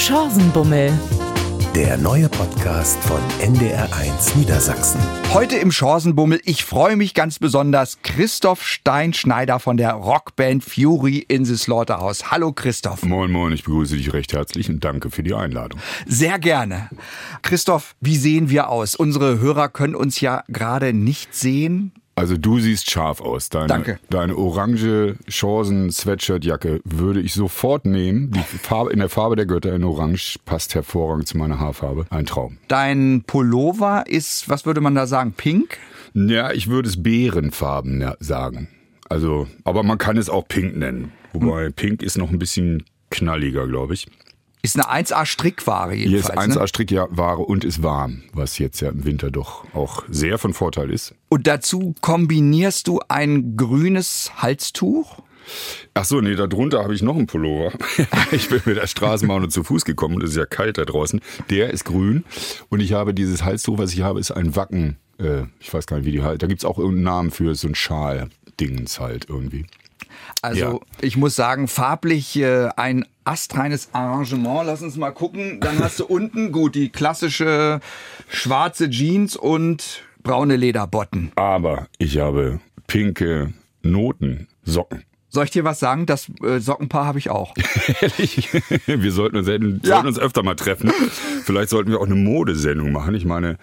Chancenbummel. Der neue Podcast von NDR1 Niedersachsen. Heute im Chancenbummel, ich freue mich ganz besonders, Christoph Steinschneider von der Rockband Fury in the Slaughterhouse. Hallo Christoph. Moin, moin, ich begrüße dich recht herzlich und danke für die Einladung. Sehr gerne. Christoph, wie sehen wir aus? Unsere Hörer können uns ja gerade nicht sehen. Also du siehst scharf aus. Deine, Danke. Deine orange Chancen-Sweatshirt-Jacke würde ich sofort nehmen. Die Farbe, in der Farbe der Götter in Orange passt hervorragend zu meiner Haarfarbe. Ein Traum. Dein Pullover ist, was würde man da sagen, pink? Ja, ich würde es Bärenfarben sagen. Also, aber man kann es auch pink nennen. Wobei pink ist noch ein bisschen knalliger, glaube ich. Ist eine 1A-Strickware Hier ist jedenfalls. 1A ne? Und ist warm, was jetzt ja im Winter doch auch sehr von Vorteil ist. Und dazu kombinierst du ein grünes Halstuch? Ach so, nee, darunter habe ich noch einen Pullover. ich bin mit der Straßenbahn und zu Fuß gekommen und es ist ja kalt da draußen. Der ist grün und ich habe dieses Halstuch, was ich habe, ist ein Wacken. Äh, ich weiß gar nicht, wie die halt. Da gibt's auch irgendeinen Namen für so ein Schal-Dingens halt irgendwie. Also Ja. ich muss sagen, farblich äh, ein astreines Arrangement. Lass uns mal gucken. Dann hast du unten gut die klassische schwarze Jeans und braune Lederbotten. Aber ich habe pinke Notensocken. Soll ich dir was sagen? Das äh, Sockenpaar habe ich auch. Ehrlich? Wir sollten uns, sollten uns öfter mal treffen. Vielleicht sollten wir auch eine Modesendung machen. Ich meine,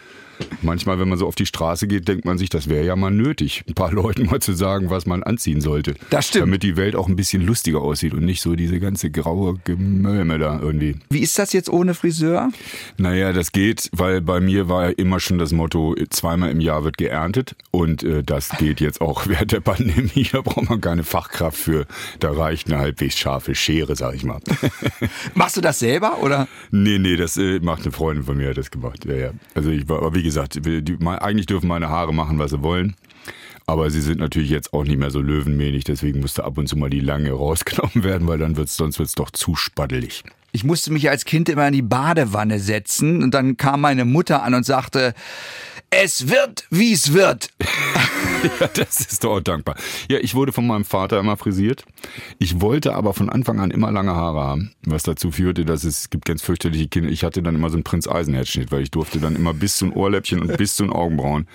manchmal, wenn man so auf die Straße geht, denkt man sich, das wäre ja mal nötig, ein paar Leuten mal zu sagen, was man anziehen sollte. Das stimmt. Damit die Welt auch ein bisschen lustiger aussieht und nicht so diese ganze graue Gemölme da irgendwie. Wie ist das jetzt ohne Friseur? Naja, das geht, weil bei mir war ja immer schon das Motto, zweimal im Jahr wird geerntet. Und äh, das geht jetzt auch während der Pandemie. Da braucht man keine Fachkraft für. Da reicht eine halbwegs scharfe Schere, sag ich mal. Machst du das selber oder? Nee, nee, das äh, macht eine Freundin von mir, hat das gemacht. Ja, ja. Also ich war, aber wie gesagt, die, eigentlich dürfen meine Haare machen, was sie wollen. Aber sie sind natürlich jetzt auch nicht mehr so löwenmähnig, deswegen musste ab und zu mal die lange rausgenommen werden, weil dann wird's, sonst wird's doch zu spaddelig. Ich musste mich als Kind immer in die Badewanne setzen und dann kam meine Mutter an und sagte, es wird, wie es wird. Ja, das ist doch auch dankbar. Ja, ich wurde von meinem Vater immer frisiert. Ich wollte aber von Anfang an immer lange Haare haben, was dazu führte, dass es, gibt ganz fürchterliche Kinder. Ich hatte dann immer so einen Prinz Eisenherz-Schnitt, weil ich durfte dann immer bis zu den Ohrläppchen und bis zu den Augenbrauen.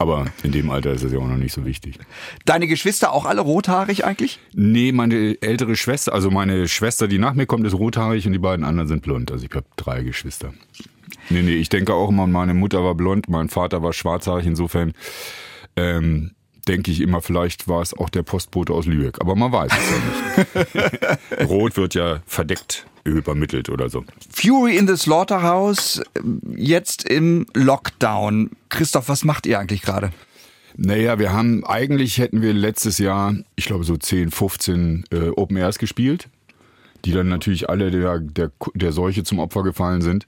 Aber in dem Alter ist das ja auch noch nicht so wichtig. Deine Geschwister auch alle rothaarig eigentlich? Nee, meine ältere Schwester, also meine Schwester, die nach mir kommt, ist rothaarig und die beiden anderen sind blond. Also ich habe drei Geschwister. Nee, nee, ich denke auch immer, meine Mutter war blond, mein Vater war schwarzhaarig. Insofern ähm, denke ich immer, vielleicht war es auch der Postbote aus Lübeck. Aber man weiß es ja nicht. Rot wird ja verdeckt übermittelt oder so. Fury in the Slaughterhouse, jetzt im Lockdown. Christoph, was macht ihr eigentlich gerade? Naja, wir haben, eigentlich hätten wir letztes Jahr, ich glaube so 10, 15 äh, Open Airs gespielt, die dann natürlich alle der, der, der Seuche zum Opfer gefallen sind.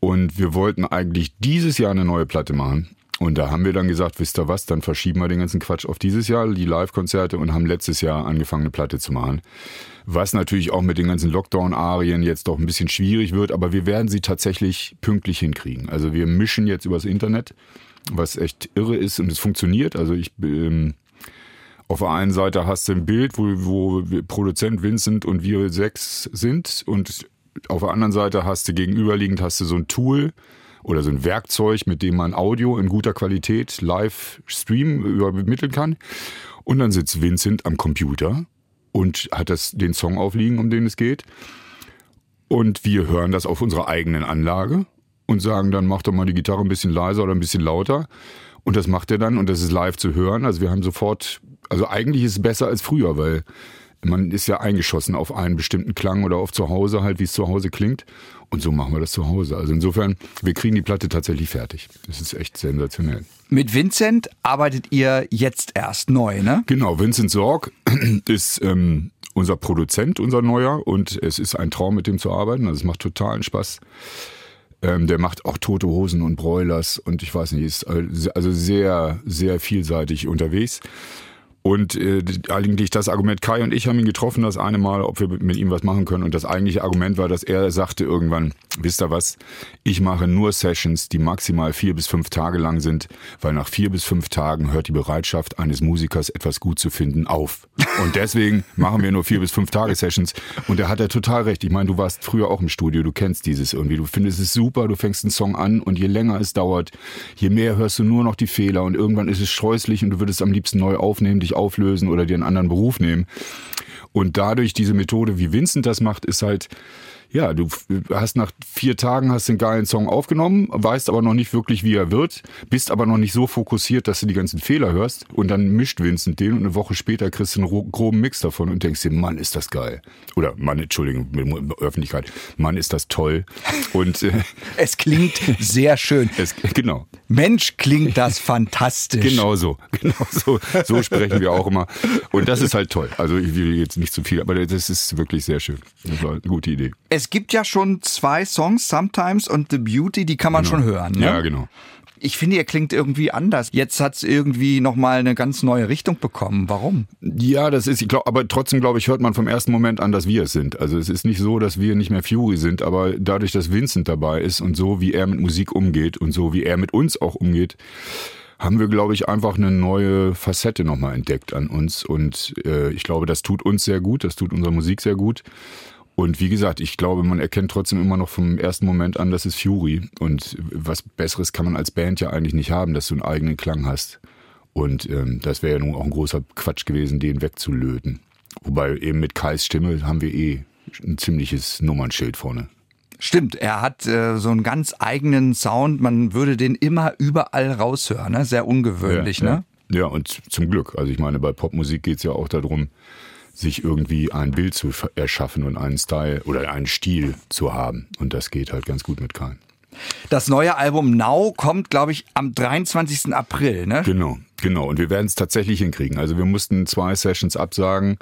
Und wir wollten eigentlich dieses Jahr eine neue Platte machen. Und da haben wir dann gesagt, wisst ihr was, dann verschieben wir den ganzen Quatsch auf dieses Jahr, die Live-Konzerte und haben letztes Jahr angefangen, eine Platte zu machen. Was natürlich auch mit den ganzen Lockdown-Arien jetzt doch ein bisschen schwierig wird, aber wir werden sie tatsächlich pünktlich hinkriegen. Also wir mischen jetzt übers Internet, was echt irre ist und es funktioniert. Also ich ähm, auf der einen Seite hast du ein Bild, wo, wo Produzent Vincent und wir sechs sind und auf der anderen Seite hast du gegenüberliegend hast du so ein Tool oder so ein Werkzeug, mit dem man Audio in guter Qualität live streamen übermitteln kann. Und dann sitzt Vincent am Computer und hat das, den Song aufliegen, um den es geht. Und wir hören das auf unserer eigenen Anlage und sagen dann, mach doch mal die Gitarre ein bisschen leiser oder ein bisschen lauter. Und das macht er dann und das ist live zu hören. Also wir haben sofort, also eigentlich ist es besser als früher, weil man ist ja eingeschossen auf einen bestimmten Klang oder auf zu Hause halt, wie es zu Hause klingt. Und so machen wir das zu Hause. Also insofern, wir kriegen die Platte tatsächlich fertig. Das ist echt sensationell. Mit Vincent arbeitet ihr jetzt erst neu, ne? Genau, Vincent Sorg ist ähm, unser Produzent, unser neuer, und es ist ein Traum, mit dem zu arbeiten. Also es macht totalen Spaß. Ähm, der macht auch Tote Hosen und Broilers und ich weiß nicht, ist also sehr, sehr vielseitig unterwegs. Und äh, eigentlich das Argument, Kai und ich haben ihn getroffen das eine Mal, ob wir mit ihm was machen können. Und das eigentliche Argument war, dass er sagte irgendwann, wisst ihr was, ich mache nur Sessions, die maximal vier bis fünf Tage lang sind, weil nach vier bis fünf Tagen hört die Bereitschaft eines Musikers, etwas gut zu finden, auf. Und deswegen machen wir nur vier bis fünf Tage Sessions. Und da hat er total recht. Ich meine, du warst früher auch im Studio, du kennst dieses irgendwie. Du findest es super, du fängst einen Song an und je länger es dauert, je mehr hörst du nur noch die Fehler und irgendwann ist es scheußlich und du würdest am liebsten neu aufnehmen, dich auflösen oder dir einen anderen Beruf nehmen. Und dadurch diese Methode, wie Vincent das macht, ist halt, ja, du hast nach vier Tagen hast den geilen Song aufgenommen, weißt aber noch nicht wirklich, wie er wird, bist aber noch nicht so fokussiert, dass du die ganzen Fehler hörst und dann mischt Vincent den und eine Woche später kriegst du einen groben Mix davon und denkst dir, Mann, ist das geil. Oder Mann, Entschuldigung, Öffentlichkeit, Mann, ist das toll. Und äh, es klingt sehr schön. Es, genau. Mensch, klingt das fantastisch. Genau so, genau so. So sprechen wir auch immer. Und das ist halt toll. Also ich will jetzt nicht zu viel, aber das ist wirklich sehr schön. Das war eine gute Idee. Es gibt ja schon zwei Songs, Sometimes und The Beauty, die kann man genau. schon hören. Ne? Ja, genau. Ich finde, ihr klingt irgendwie anders. Jetzt hat es irgendwie nochmal eine ganz neue Richtung bekommen. Warum? Ja, das ist, ich glaube, aber trotzdem, glaube ich, hört man vom ersten Moment an, dass wir es sind. Also es ist nicht so, dass wir nicht mehr Fury sind, aber dadurch, dass Vincent dabei ist und so, wie er mit Musik umgeht und so, wie er mit uns auch umgeht, haben wir, glaube ich, einfach eine neue Facette nochmal entdeckt an uns. Und äh, ich glaube, das tut uns sehr gut, das tut unserer Musik sehr gut. Und wie gesagt, ich glaube, man erkennt trotzdem immer noch vom ersten Moment an, das ist Fury. Und was Besseres kann man als Band ja eigentlich nicht haben, dass du einen eigenen Klang hast. Und ähm, das wäre ja nun auch ein großer Quatsch gewesen, den wegzulöten. Wobei eben mit Kais Stimme haben wir eh ein ziemliches Nummernschild vorne. Stimmt, er hat äh, so einen ganz eigenen Sound. Man würde den immer überall raushören. Ne? Sehr ungewöhnlich, ja, ne? Ja. ja, und zum Glück. Also ich meine, bei Popmusik geht's ja auch darum, sich irgendwie ein Bild zu erschaffen und einen Style oder einen Stil zu haben. Und das geht halt ganz gut mit Kahn. Das neue Album Now kommt, glaube ich, am 23. April, ne? Genau, genau. Und wir werden es tatsächlich hinkriegen. Also wir mussten zwei Sessions absagen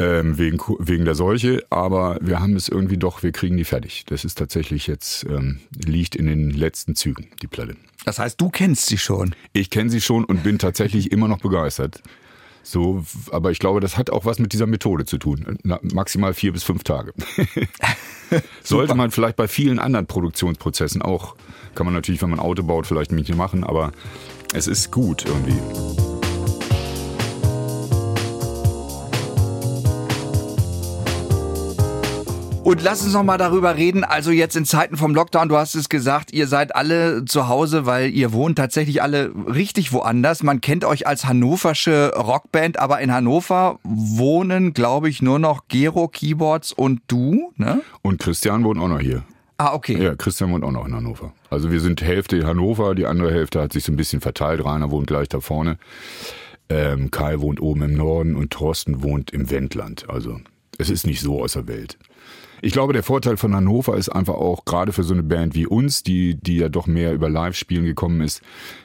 ähm, wegen, wegen der Seuche, aber wir haben es irgendwie doch, wir kriegen die fertig. Das ist tatsächlich jetzt, ähm, liegt in den letzten Zügen, die Platte. Das heißt, du kennst sie schon. Ich kenne sie schon und bin tatsächlich immer noch begeistert. So, aber ich glaube, das hat auch was mit dieser Methode zu tun. Na, maximal vier bis fünf Tage. Sollte man vielleicht bei vielen anderen Produktionsprozessen auch, kann man natürlich, wenn man Auto baut, vielleicht nicht machen, aber es ist gut irgendwie. Und lass uns noch mal darüber reden. Also jetzt in Zeiten vom Lockdown, du hast es gesagt, ihr seid alle zu Hause, weil ihr wohnt tatsächlich alle richtig woanders. Man kennt euch als hannoversche Rockband, aber in Hannover wohnen, glaube ich, nur noch Gero Keyboards und du, ne? Und Christian wohnt auch noch hier. Ah, okay. Ja, Christian wohnt auch noch in Hannover. Also wir sind Hälfte Hannover, die andere Hälfte hat sich so ein bisschen verteilt. Rainer wohnt gleich da vorne. Ähm, Kai wohnt oben im Norden und Thorsten wohnt im Wendland. Also es ist nicht so außer Welt. Ich glaube, der Vorteil von Hannover ist einfach auch, gerade für so eine Band wie uns, die, die ja doch mehr über Live-Spielen gekommen ist,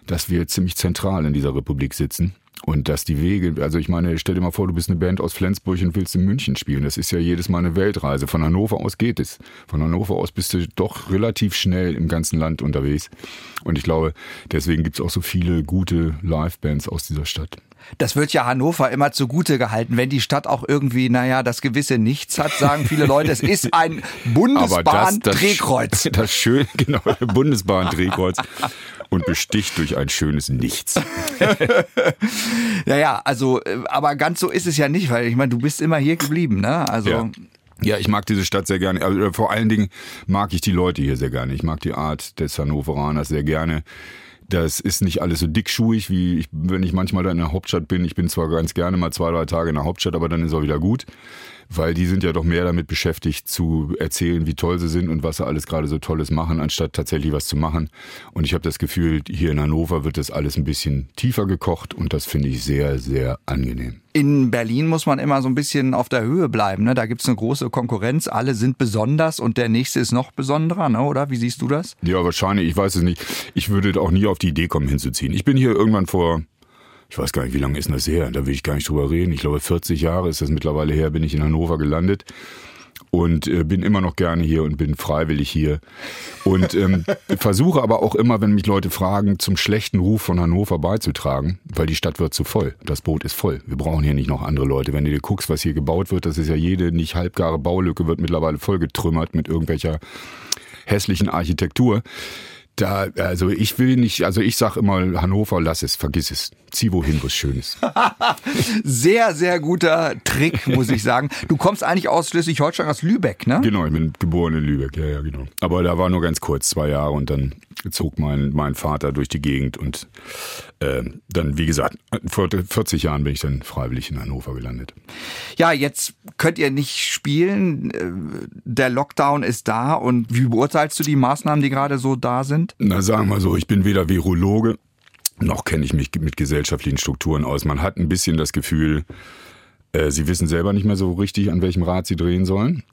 dass wir ziemlich zentral in dieser Republik sitzen. Und dass die Wege, also ich meine, stell dir mal vor, du bist eine Band aus Flensburg und willst in München spielen. Das ist ja jedes Mal eine Weltreise. Von Hannover aus geht es. Von Hannover aus bist du doch relativ schnell im ganzen Land unterwegs. Und ich glaube, deswegen gibt es auch so viele gute Live-Bands aus dieser Stadt. Das wird ja Hannover immer zugute gehalten. Wenn die Stadt auch irgendwie, naja, das gewisse Nichts hat, sagen viele Leute, es ist ein Bundesbahn-Drehkreuz. Das, das, das schöne, genau, Bundesbahn-Drehkreuz und besticht durch ein schönes Nichts. ja, ja, also, äh, aber ganz so ist es ja nicht, weil ich meine, du bist immer hier geblieben, ne? Also. Ja. Ja, ich mag diese Stadt sehr gerne. Also, vor allen Dingen mag ich die Leute hier sehr gerne. Ich mag die Art des Hannoveraners sehr gerne. Das ist nicht alles so dickschuhig, wie ich, wenn ich manchmal da in der Hauptstadt bin. Ich bin zwar ganz gerne mal zwei, drei Tage in der Hauptstadt, aber dann ist auch wieder gut. Weil die sind ja doch mehr damit beschäftigt, zu erzählen, wie toll sie sind und was sie alles gerade so Tolles machen, anstatt tatsächlich was zu machen. Und ich habe das Gefühl, hier in Hannover wird das alles ein bisschen tiefer gekocht und das finde ich sehr, sehr angenehm. In Berlin muss man immer so ein bisschen auf der Höhe bleiben. Ne? Da gibt's eine große Konkurrenz. Alle sind besonders und der nächste ist noch besonderer, ne? oder? Wie siehst du das? Ja, wahrscheinlich. Ich weiß es nicht. Ich würde auch nie auf die Idee kommen, hinzuziehen. Ich bin hier irgendwann vor ich weiß gar nicht, wie lange ist das her? Da will ich gar nicht drüber reden. Ich glaube, 40 Jahre ist das mittlerweile her, bin ich in Hannover gelandet. und äh, bin immer noch gerne hier und bin freiwillig hier. Und ähm, versuche aber auch immer, wenn mich Leute fragen, zum schlechten Ruf von Hannover beizutragen, weil die Stadt wird zu voll. Das Boot ist voll. Wir brauchen hier nicht noch andere Leute. Wenn du dir guckst, was hier gebaut wird, das ist ja jede nicht halbgare Baulücke, wird mittlerweile vollgetrümmert mit irgendwelcher hässlichen Architektur. Da, also ich will nicht, also ich sag immer, Hannover, lass es, vergiss es. Zieh wohin, wo es schön ist. sehr, sehr guter Trick, muss ich sagen. Du kommst eigentlich aus Schleswig-Holstein, aus Lübeck, ne? Genau, ich bin geboren in Lübeck, ja, ja, genau. Aber da war nur ganz kurz, zwei Jahre und dann zog mein, mein Vater durch die Gegend und äh, dann, wie gesagt, vor 40 Jahren bin ich dann freiwillig in Hannover gelandet. Ja, jetzt könnt ihr nicht spielen. Äh, der Lockdown ist da und wie beurteilst du die Maßnahmen, die gerade so da sind? Na, sagen wir so, ich bin weder Virologe noch kenne ich mich mit gesellschaftlichen Strukturen aus. Man hat ein bisschen das Gefühl, äh, sie wissen selber nicht mehr so richtig, an welchem Rad sie drehen sollen.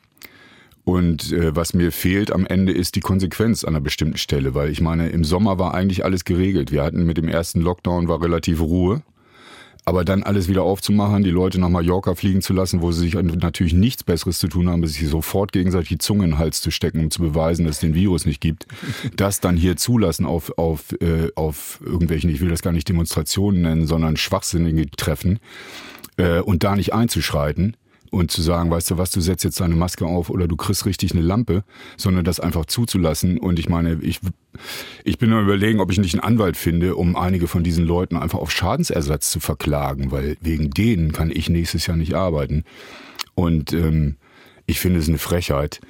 Und äh, was mir fehlt am Ende ist die Konsequenz an einer bestimmten Stelle, weil ich meine, im Sommer war eigentlich alles geregelt. Wir hatten mit dem ersten Lockdown war relativ Ruhe. Aber dann alles wieder aufzumachen, die Leute nach Mallorca fliegen zu lassen, wo sie sich natürlich nichts Besseres zu tun haben, als sich sofort gegenseitig die Zunge in den Hals zu stecken, um zu beweisen, dass es den Virus nicht gibt, das dann hier zulassen auf, auf, äh, auf irgendwelchen, ich will das gar nicht Demonstrationen nennen, sondern schwachsinnige Treffen äh, und da nicht einzuschreiten, und zu sagen, weißt du was, du setzt jetzt deine Maske auf oder du kriegst richtig eine Lampe, sondern das einfach zuzulassen. Und ich meine, ich, ich bin nur überlegen, ob ich nicht einen Anwalt finde, um einige von diesen Leuten einfach auf Schadensersatz zu verklagen, weil wegen denen kann ich nächstes Jahr nicht arbeiten. Und ähm, ich finde es eine Frechheit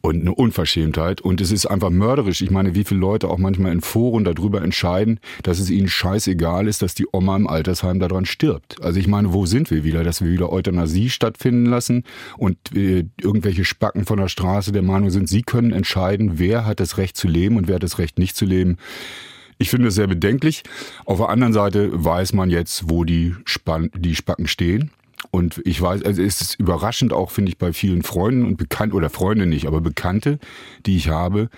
und eine Unverschämtheit. Und es ist einfach mörderisch. Ich meine, wie viele Leute auch manchmal in Foren darüber entscheiden, dass es ihnen scheißegal ist, dass die Oma im Altersheim daran stirbt. Also ich meine, wo sind wir wieder? Dass wir wieder Euthanasie stattfinden lassen und äh, irgendwelche Spacken von der Straße der Meinung sind, sie können entscheiden, wer hat das Recht zu leben und wer hat das Recht nicht zu leben. Ich finde es sehr bedenklich. Auf der anderen Seite weiß man jetzt, wo die, Span die Spacken stehen. Und ich weiß, also es ist überraschend auch, finde ich, bei vielen Freunden und Bekannten, oder Freunde nicht, aber Bekannte, die ich habe,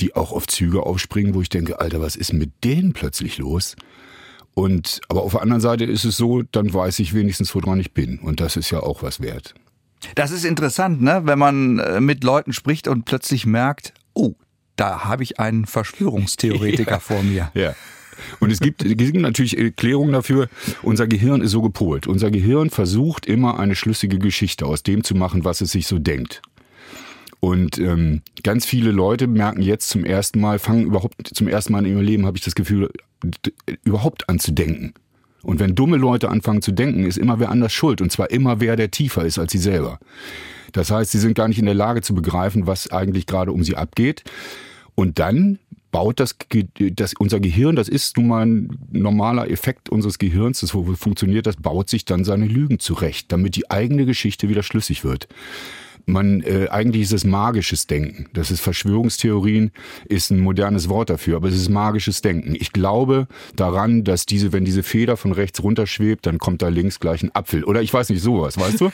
die auch auf Züge aufspringen, wo ich denke, Alter, was ist mit denen plötzlich los? Und, aber auf der anderen Seite ist es so, dann weiß ich wenigstens, woran ich bin. Und das ist ja auch was wert. Das ist interessant, ne? wenn man äh, mit Leuten spricht und plötzlich merkt, oh, da habe ich einen Verschwörungstheoretiker ja. vor mir. Ja. Und es gibt, es gibt natürlich Erklärungen dafür, unser Gehirn ist so gepolt. Unser Gehirn versucht immer eine schlüssige Geschichte aus dem zu machen, was es sich so denkt. Und ähm, ganz viele Leute merken jetzt zum ersten Mal, fangen überhaupt zum ersten Mal in ihrem Leben, habe ich das Gefühl, überhaupt an zu denken. Und wenn dumme Leute anfangen zu denken, ist immer wer anders schuld. Und zwar immer wer, der tiefer ist als sie selber. Das heißt, sie sind gar nicht in der Lage zu begreifen, was eigentlich gerade um sie abgeht. Und dann baut das, das unser Gehirn, das ist nun mal ein normaler Effekt unseres Gehirns, das funktioniert, das baut sich dann seine Lügen zurecht, damit die eigene Geschichte wieder schlüssig wird. Man, äh, eigentlich ist es magisches Denken. Das ist Verschwörungstheorien, ist ein modernes Wort dafür, aber es ist magisches Denken. Ich glaube daran, dass diese, wenn diese Feder von rechts runterschwebt, dann kommt da links gleich ein Apfel. Oder ich weiß nicht, sowas, weißt du?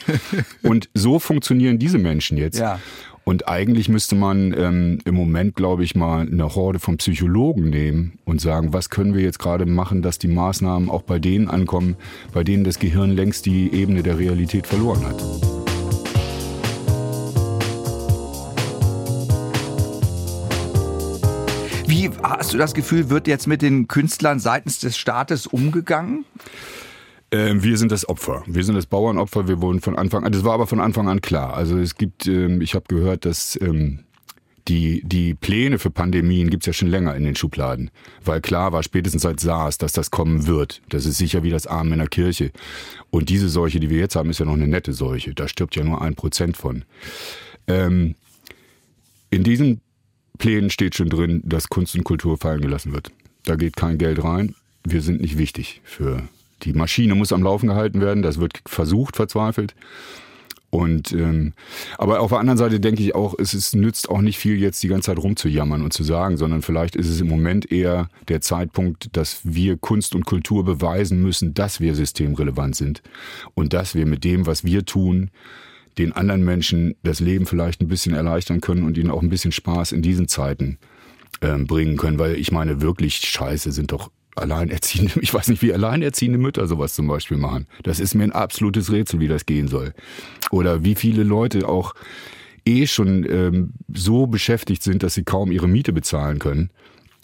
Und so funktionieren diese Menschen jetzt. Ja. Und eigentlich müsste man ähm, im Moment, glaube ich, mal eine Horde von Psychologen nehmen und sagen, was können wir jetzt gerade machen, dass die Maßnahmen auch bei denen ankommen, bei denen das Gehirn längst die Ebene der Realität verloren hat. Wie hast du das Gefühl, wird jetzt mit den Künstlern seitens des Staates umgegangen? Ähm, wir sind das Opfer. Wir sind das Bauernopfer. Wir wurden von Anfang an, das war aber von Anfang an klar. Also es gibt, ähm, ich habe gehört, dass ähm, die, die Pläne für Pandemien gibt's ja schon länger in den Schubladen. Weil klar war spätestens seit SARS, dass das kommen wird. Das ist sicher wie das Armen in der Kirche. Und diese Seuche, die wir jetzt haben, ist ja noch eine nette Seuche. Da stirbt ja nur ein Prozent von. Ähm, in diesen Plänen steht schon drin, dass Kunst und Kultur fallen gelassen wird. Da geht kein Geld rein. Wir sind nicht wichtig für die Maschine muss am Laufen gehalten werden, das wird versucht, verzweifelt. Und ähm, aber auf der anderen Seite denke ich auch, es ist, nützt auch nicht viel, jetzt die ganze Zeit rumzujammern und zu sagen, sondern vielleicht ist es im Moment eher der Zeitpunkt, dass wir Kunst und Kultur beweisen müssen, dass wir systemrelevant sind und dass wir mit dem, was wir tun, den anderen Menschen das Leben vielleicht ein bisschen erleichtern können und ihnen auch ein bisschen Spaß in diesen Zeiten ähm, bringen können, weil ich meine, wirklich scheiße sind doch alleinerziehende, ich weiß nicht, wie alleinerziehende Mütter sowas zum Beispiel machen. Das ist mir ein absolutes Rätsel, wie das gehen soll. Oder wie viele Leute auch eh schon ähm, so beschäftigt sind, dass sie kaum ihre Miete bezahlen können.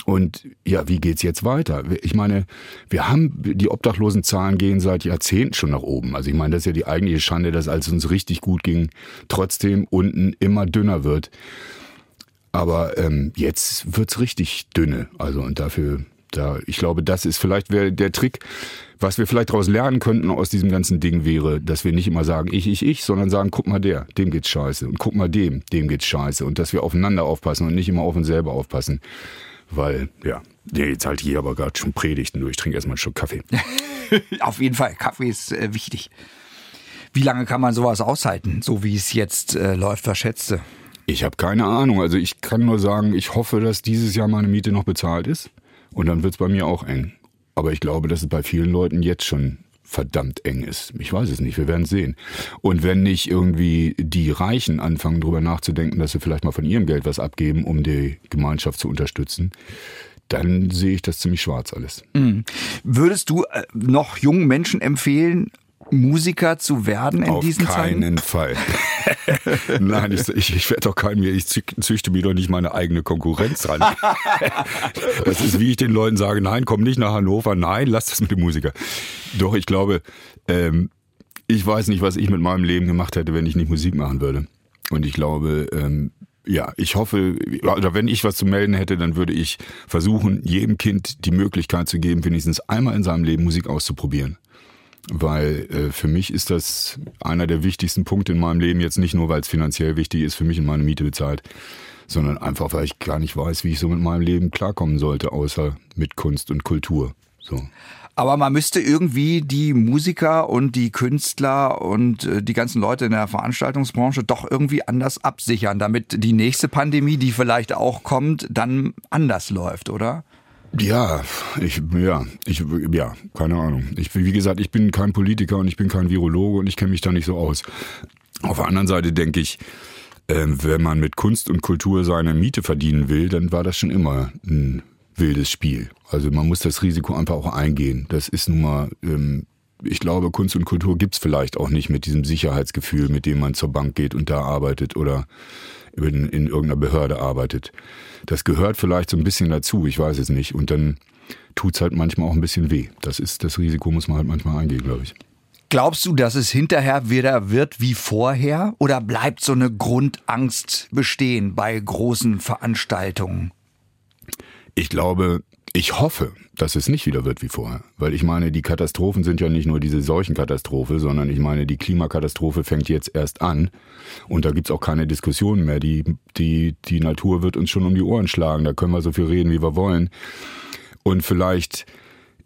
Und ja, wie geht's jetzt weiter? Ich meine, wir haben die Obdachlosenzahlen gehen seit Jahrzehnten schon nach oben. Also ich meine, das ist ja die eigentliche Schande, dass als es uns richtig gut ging, trotzdem unten immer dünner wird. Aber ähm, jetzt wird's richtig dünne. Also und dafür, da, ich glaube, das ist vielleicht der Trick, was wir vielleicht daraus lernen könnten aus diesem ganzen Ding wäre, dass wir nicht immer sagen, ich, ich, ich, sondern sagen, guck mal der, dem geht's scheiße. Und guck mal dem, dem geht's scheiße. Und dass wir aufeinander aufpassen und nicht immer auf uns selber aufpassen. Weil, ja, jetzt halt hier aber gerade schon Predigten durch. Ich trinke erstmal einen Schluck Kaffee. Auf jeden Fall, Kaffee ist äh, wichtig. Wie lange kann man sowas aushalten, so wie es jetzt äh, läuft, was? Ich habe keine Ahnung. Also ich kann nur sagen, ich hoffe, dass dieses Jahr meine Miete noch bezahlt ist. Und dann wird's bei mir auch eng. Aber ich glaube, dass es bei vielen Leuten jetzt schon verdammt eng ist. Ich weiß es nicht, wir werden sehen. Und wenn nicht irgendwie die Reichen anfangen, darüber nachzudenken, dass sie vielleicht mal von ihrem Geld was abgeben, um die Gemeinschaft zu unterstützen, dann sehe ich das ziemlich schwarz alles. Mhm. Würdest du äh, noch jungen Menschen empfehlen, Musiker zu werden in Auf diesen Zeiten? keinen Fall. Nein, ich, ich, ich werde doch keinen mehr, ich zü- züchte mir doch nicht meine eigene Konkurrenz ran. das ist wie ich den Leuten sage, nein, komm nicht nach Hannover, nein, lass das mit dem Musiker. Doch, ich glaube, ähm, ich weiß nicht, was ich mit meinem Leben gemacht hätte, wenn ich nicht Musik machen würde. Und ich glaube, ähm, ja, ich hoffe, oder wenn ich was zu melden hätte, dann würde ich versuchen, jedem Kind die Möglichkeit zu geben, wenigstens einmal in seinem Leben Musik auszuprobieren. Weil äh, für mich ist das einer der wichtigsten Punkte in meinem Leben, jetzt nicht nur, weil es finanziell wichtig ist, für mich und meine Miete bezahlt, sondern einfach, weil ich gar nicht weiß, wie ich so mit meinem Leben klarkommen sollte, außer mit Kunst und Kultur. So. Aber man müsste irgendwie die Musiker und die Künstler und äh, die ganzen Leute in der Veranstaltungsbranche doch irgendwie anders absichern, damit die nächste Pandemie, die vielleicht auch kommt, dann anders läuft, oder? Ja, ich, ja, ich, ja, keine Ahnung. Ich, wie gesagt, ich bin kein Politiker und ich bin kein Virologe und ich kenne mich da nicht so aus. Auf der anderen Seite denke ich, ähm, wenn man mit Kunst und Kultur seine Miete verdienen will, dann war das schon immer ein wildes Spiel. Also man muss das Risiko einfach auch eingehen. Das ist nun mal, ähm, ich glaube, Kunst und Kultur gibt's vielleicht auch nicht mit diesem Sicherheitsgefühl, mit dem man zur Bank geht und da arbeitet oder in, in irgendeiner Behörde arbeitet. Das gehört vielleicht so ein bisschen dazu, ich weiß es nicht. Und dann tut's halt manchmal auch ein bisschen weh. Das ist, das Risiko muss man halt manchmal eingehen, glaube ich. Glaubst du, dass es hinterher wieder wird wie vorher? Oder bleibt so eine Grundangst bestehen bei großen Veranstaltungen? Ich glaube, ich hoffe, dass es nicht wieder wird wie vorher. Weil ich meine, die Katastrophen sind ja nicht nur diese Seuchenkatastrophe, sondern ich meine, die Klimakatastrophe fängt jetzt erst an. Und da gibt's auch keine Diskussion mehr. Die, die, die Natur wird uns schon um die Ohren schlagen. Da können wir so viel reden, wie wir wollen. Und vielleicht,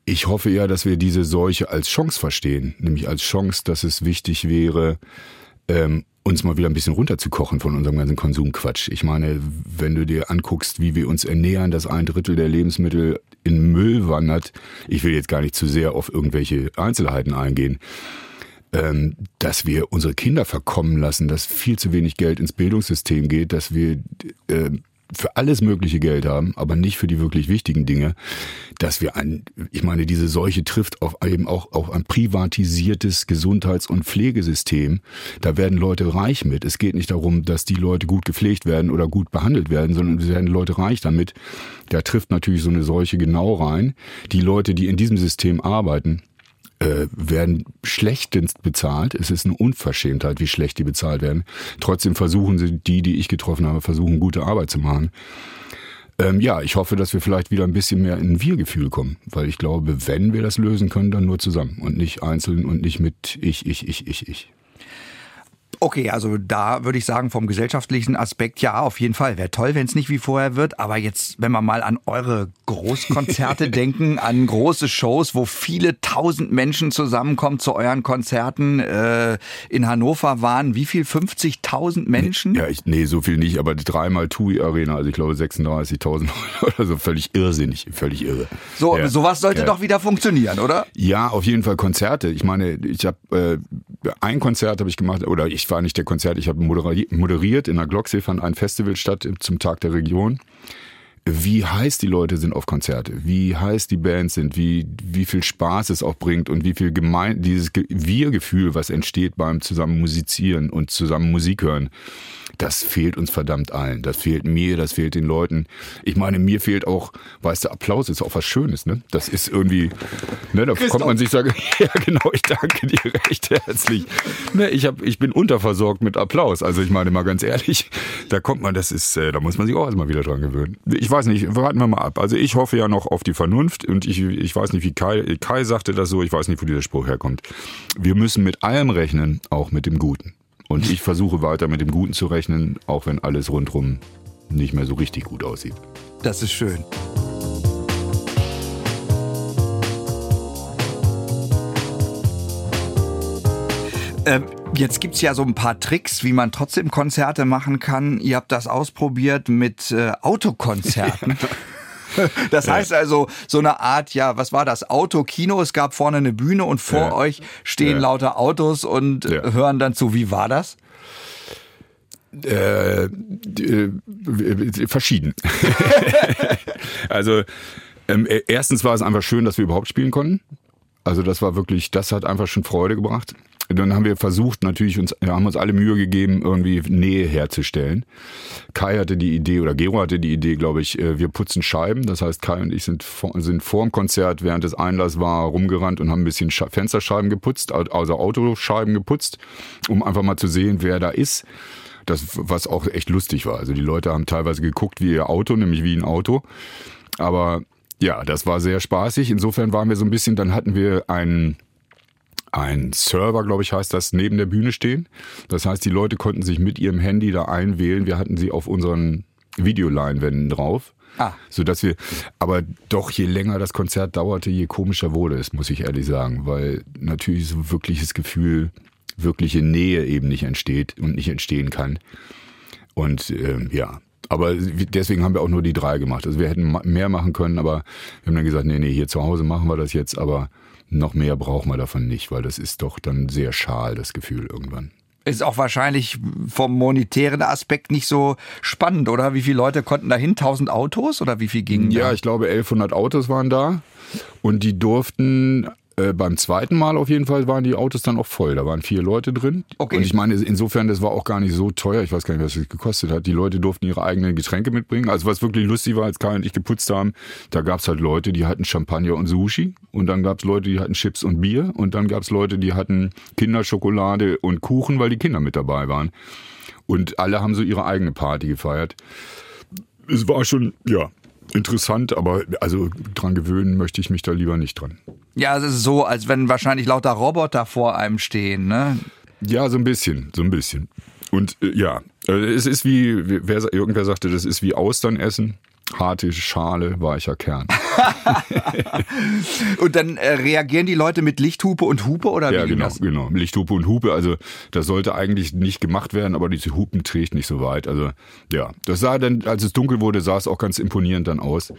ich hoffe eher, dass wir diese Seuche als Chance verstehen. Nämlich als Chance, dass es wichtig wäre, ähm, uns mal wieder ein bisschen runterzukochen von unserem ganzen Konsumquatsch. Ich meine, wenn du dir anguckst, wie wir uns ernähren, dass ein Drittel der Lebensmittel in Müll wandert, ich will jetzt gar nicht zu sehr auf irgendwelche Einzelheiten eingehen, ähm, dass wir unsere Kinder verkommen lassen, dass viel zu wenig Geld ins Bildungssystem geht, dass wir äh, für alles mögliche Geld haben, aber nicht für die wirklich wichtigen Dinge, dass wir ein, ich meine, diese Seuche trifft auf eben auch auf ein privatisiertes Gesundheits- und Pflegesystem. Da werden Leute reich mit. Es geht nicht darum, dass die Leute gut gepflegt werden oder gut behandelt werden, sondern es werden Leute reich damit. Da trifft natürlich so eine Seuche genau rein. Die Leute, die in diesem System arbeiten, äh, werden schlechtest bezahlt. Es ist eine Unverschämtheit, wie schlecht die bezahlt werden. Trotzdem versuchen sie, die, die ich getroffen habe, versuchen gute Arbeit zu machen. Ähm, ja, ich hoffe, dass wir vielleicht wieder ein bisschen mehr in ein Wir-Gefühl kommen, weil ich glaube, wenn wir das lösen können, dann nur zusammen und nicht einzeln und nicht mit ich, ich, ich, ich, ich. Okay, also da würde ich sagen, vom gesellschaftlichen Aspekt ja, auf jeden Fall. Wäre toll, wenn es nicht wie vorher wird. Aber jetzt, wenn wir mal an eure Großkonzerte denken, an große Shows, wo viele tausend Menschen zusammenkommen zu euren Konzerten äh, in Hannover waren, wie viel? 50.000 Menschen? Ja, ich, nee, so viel nicht, aber dreimal TUI Arena, also ich glaube 36.000 oder so, völlig irrsinnig, völlig irre. So, ja. sowas sollte ja. doch wieder funktionieren, oder? Ja, auf jeden Fall Konzerte. Ich meine, ich habe äh, ein Konzert habe ich gemacht, oder ich war nicht der Konzert, ich habe moderiert in der Glocksee fand ein Festival statt zum Tag der Region. Wie heiß die Leute sind auf Konzerte, wie heiß die Bands sind, wie, wie viel Spaß es auch bringt und wie viel gemein, dieses Wir-Gefühl, was entsteht beim zusammen musizieren und zusammen Musik hören. Das fehlt uns verdammt allen. Das fehlt mir, das fehlt den Leuten. Ich meine, mir fehlt auch, weißt du, Applaus ist auch was Schönes, ne? Das ist irgendwie, ne, da kommt man sich sagen, ja genau, ich danke dir recht herzlich. Ne, ich hab, ich bin unterversorgt mit Applaus. Also ich meine mal ganz ehrlich, da kommt man, das ist, äh, da muss man sich auch erstmal wieder dran gewöhnen. Ich weiß nicht, warten wir mal ab. Also ich hoffe ja noch auf die Vernunft und ich, ich weiß nicht, wie Kai, Kai sagte das so, ich weiß nicht, wo dieser Spruch herkommt. Wir müssen mit allem rechnen, auch mit dem Guten. Und ich versuche weiter mit dem Guten zu rechnen, auch wenn alles rundrum nicht mehr so richtig gut aussieht. Das ist schön. Ähm, jetzt gibt's ja so ein paar Tricks, wie man trotzdem Konzerte machen kann. Ihr habt das ausprobiert mit äh, Autokonzerten. Das heißt also, so eine Art, ja, was war das? Autokino, es gab vorne eine Bühne und vor Ja. euch stehen Ja. lauter Autos und hören dann zu. Wie war das? Äh, äh, verschieden. also ähm, äh, erstens war es einfach schön, dass wir überhaupt spielen konnten. Also das war wirklich, das hat einfach schon Freude gebracht. Dann haben wir versucht, natürlich uns, haben uns alle Mühe gegeben, irgendwie Nähe herzustellen. Kai hatte die Idee, oder Gero hatte die Idee, glaube ich, äh, wir putzen Scheiben. Das heißt, Kai und ich sind sind vor dem Konzert, während des Einlass war, rumgerannt und haben ein bisschen Fensterscheiben geputzt, also Autoscheiben geputzt, um einfach mal zu sehen, wer da ist. Das, was auch echt lustig war. Also die Leute haben teilweise geguckt wie ihr Auto, nämlich wie ein Auto. Aber ja, das war sehr spaßig. Insofern waren wir so ein bisschen, dann hatten wir einen, ein Server, glaube ich, heißt das, neben der Bühne stehen. Das heißt, die Leute konnten sich mit ihrem Handy da einwählen. Wir hatten sie auf unseren Videoleinwänden drauf. Ah. So dass wir, aber doch, je länger das Konzert dauerte, je komischer wurde es, muss ich ehrlich sagen, weil natürlich so wirkliches Gefühl, wirkliche Nähe eben nicht entsteht und nicht entstehen kann. Und ähm, ja, aber deswegen haben wir auch nur die drei gemacht. Also wir hätten mehr machen können, aber wir haben dann gesagt, nee, nee, hier zu Hause machen wir das jetzt, aber noch mehr brauchen wir davon nicht, weil das ist doch dann sehr schal, das Gefühl irgendwann. Ist auch wahrscheinlich vom monetären Aspekt nicht so spannend, oder? Wie viele Leute konnten da hin? 1000 Autos oder wie viel gingen Ja, da? ich glaube 1100 Autos waren da und die durften äh, beim zweiten Mal auf jeden Fall waren die Autos dann auch voll. Da waren vier Leute drin. Okay. Und ich meine, insofern, das war auch gar nicht so teuer. Ich weiß gar nicht, was es gekostet hat. Die Leute durften ihre eigenen Getränke mitbringen. Also was wirklich lustig war, als Kai und ich geputzt haben, da gab's halt Leute, die hatten Champagner und Sushi. Und dann gab's Leute, die hatten Chips und Bier. Und dann gab's Leute, die hatten Kinderschokolade und Kuchen, weil die Kinder mit dabei waren. Und alle haben so ihre eigene Party gefeiert es war schon, ja, interessant, aber also dran gewöhnen möchte ich mich da lieber nicht dran. Ja, es ist so, als wenn wahrscheinlich lauter Roboter vor einem stehen, ne? Ja, so ein bisschen, so ein bisschen. Und äh, ja, äh, es ist wie, wie- wer, irgendwer sagte, das ist wie Austern essen. Harte Schale, weicher Kern. Und dann äh, reagieren die Leute mit Lichthupe und Hupe oder wie Ja, genau, das? genau. Lichthupe und Hupe, also das sollte eigentlich nicht gemacht werden, aber diese Hupen trägt nicht so weit. Also ja, das sah dann, als es dunkel wurde, sah es auch ganz imponierend dann aus.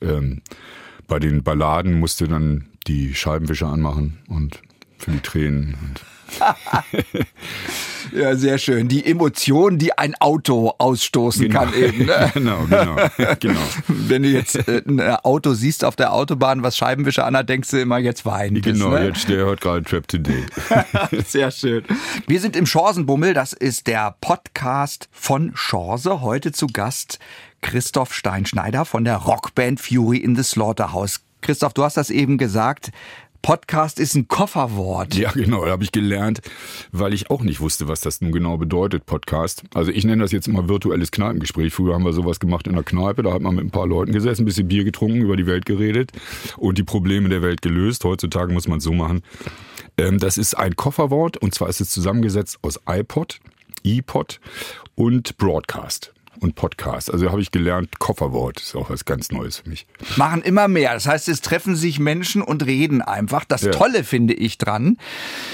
Ähm, bei den Balladen musste dann die Scheibenwischer anmachen und für die Tränen. Und Ja, sehr schön. Die Emotion, die ein Auto ausstoßen kann eben. Ne? genau, genau, genau. Wenn du jetzt äh, ein Auto siehst auf der Autobahn, was Scheibenwischer anhat, denkst du immer, jetzt weint es. Genau, ne? jetzt der hört gerade Trap Today. Sehr schön. Wir sind im Chancenbummel. Das ist der Podcast von Chance. Heute zu Gast Christoph Steinschneider von der Rockband Fury in the Slaughterhouse. Christoph, du hast das eben gesagt. Podcast ist ein Kofferwort. Ja, genau, da habe ich gelernt, weil ich auch nicht wusste, was das nun genau bedeutet, Podcast. Also ich nenne das jetzt immer virtuelles Kneipengespräch. Früher haben wir sowas gemacht in der Kneipe, da hat man mit ein paar Leuten gesessen, ein bisschen Bier getrunken, über die Welt geredet und die Probleme der Welt gelöst. Heutzutage muss man es so machen. Ähm, das ist ein Kofferwort und zwar ist es zusammengesetzt aus iPod, iPod und Broadcast. Und Podcast. Also habe ich gelernt, Kofferwort ist auch was ganz Neues für mich. Machen immer mehr. Das heißt, es treffen sich Menschen und reden einfach. Das Ja. Tolle finde ich dran,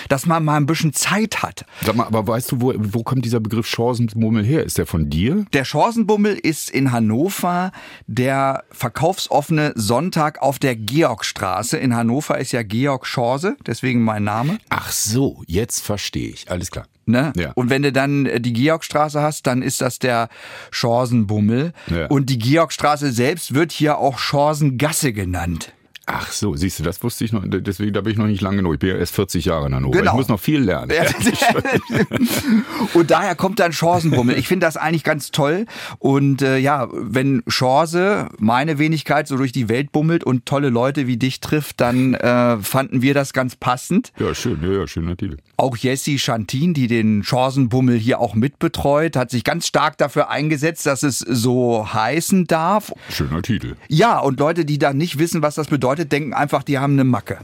dass man mal ein bisschen Zeit hat. Sag mal, aber weißt du, wo, wo kommt dieser Begriff Chancenmummel her? Ist der von dir? Der Chancenbummel ist in Hannover der verkaufsoffene Sonntag auf der Georgstraße. In Hannover ist ja Georg Chance, deswegen mein Name. Ach so, jetzt verstehe ich. Alles klar. Ne? Ja. Und wenn du dann äh, die Georgstraße hast, dann ist das der Chancenbummel. Ja. Und die Georgstraße selbst wird hier auch Chancengasse genannt. Ach so, siehst du, das wusste ich noch, deswegen da bin ich noch nicht lang genug. Ich bin ja erst 40 Jahre in Hannover. Genau. Ich muss noch viel lernen. und daher kommt dann Chancenbummel. Ich finde das eigentlich ganz toll. Und äh, ja, wenn Chance, meine Wenigkeit, so durch die Welt bummelt und tolle Leute wie dich trifft, dann äh, fanden wir das ganz passend. Ja, schön, ja, ja, schöner Titel. Auch Jessie Chantin, die den Chancenbummel hier auch mitbetreut, hat sich ganz stark dafür eingesetzt, dass es so heißen darf. Schöner Titel. Ja, und Leute, die da nicht wissen, was das bedeutet, denken einfach, die haben eine Macke.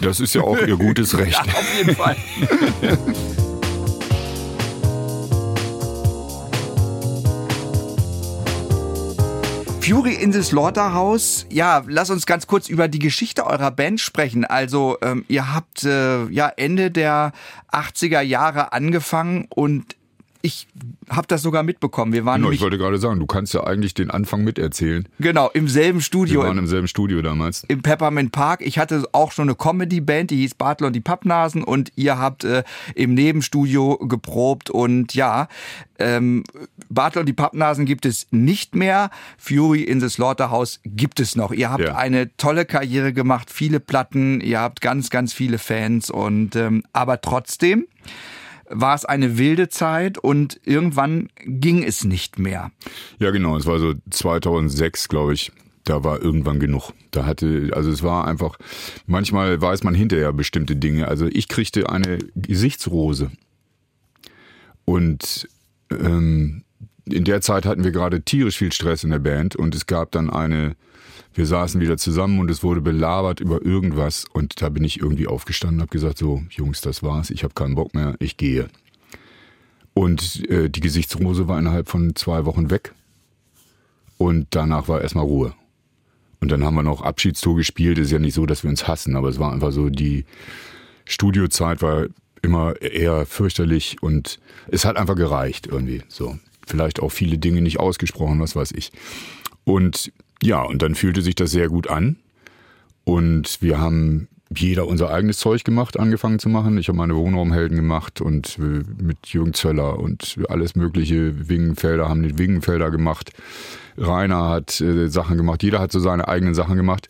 Das ist ja auch ihr gutes Recht. Ja, auf jeden Fall. Fury in the Slaughterhouse. Ja, lass uns ganz kurz über die Geschichte eurer Band sprechen. Also, ähm, ihr habt äh, ja Ende der 80er Jahre angefangen und ich habe das sogar mitbekommen. Wir waren Genau, ich wollte gerade sagen, du kannst ja eigentlich den Anfang miterzählen. genau im selben Wir Studio. waren im selben Studio damals. im Peppermint Park. Ich hatte auch schon eine Comedy-Band, die hieß Bartel und die Pappnasen und ihr habt äh, im Nebenstudio geprobt und ja, ähm, Bartel und die Pappnasen gibt es nicht mehr. Fury in the Slaughterhouse gibt es noch. Ihr habt Ja. eine tolle Karriere gemacht, viele Platten, ihr habt ganz, ganz viele Fans und ähm, aber trotzdem war es eine wilde Zeit und irgendwann ging es nicht mehr. Ja, genau. Es war so 2006, glaube ich. Da war irgendwann genug. Da hatte, also es war einfach, manchmal weiß man hinterher bestimmte Dinge. Also ich kriegte eine Gesichtsrose. Und ähm, in der Zeit hatten wir gerade tierisch viel Stress in der Band und es gab dann eine, wir saßen wieder zusammen und es wurde belabert über irgendwas und da bin ich irgendwie aufgestanden und habe gesagt, so Jungs, das war's, ich habe keinen Bock mehr, ich gehe. Und äh, die Gesichtsrose war innerhalb von zwei Wochen weg und danach war erstmal Ruhe. Und dann haben wir noch Abschiedstour gespielt. Es ist ja nicht so, dass wir uns hassen, aber es war einfach so, die Studiozeit war immer eher fürchterlich und es hat einfach gereicht irgendwie. So. Vielleicht auch viele Dinge nicht ausgesprochen, was weiß ich. Und ja, und dann fühlte sich das sehr gut an. Und wir haben jeder unser eigenes Zeug gemacht, angefangen zu machen. Ich habe meine Wohnraumhelden gemacht und äh, mit Jürgen Zöller und alles mögliche. Wingenfelder haben die Wingenfelder gemacht. Rainer hat äh, Sachen gemacht. Jeder hat so seine eigenen Sachen gemacht.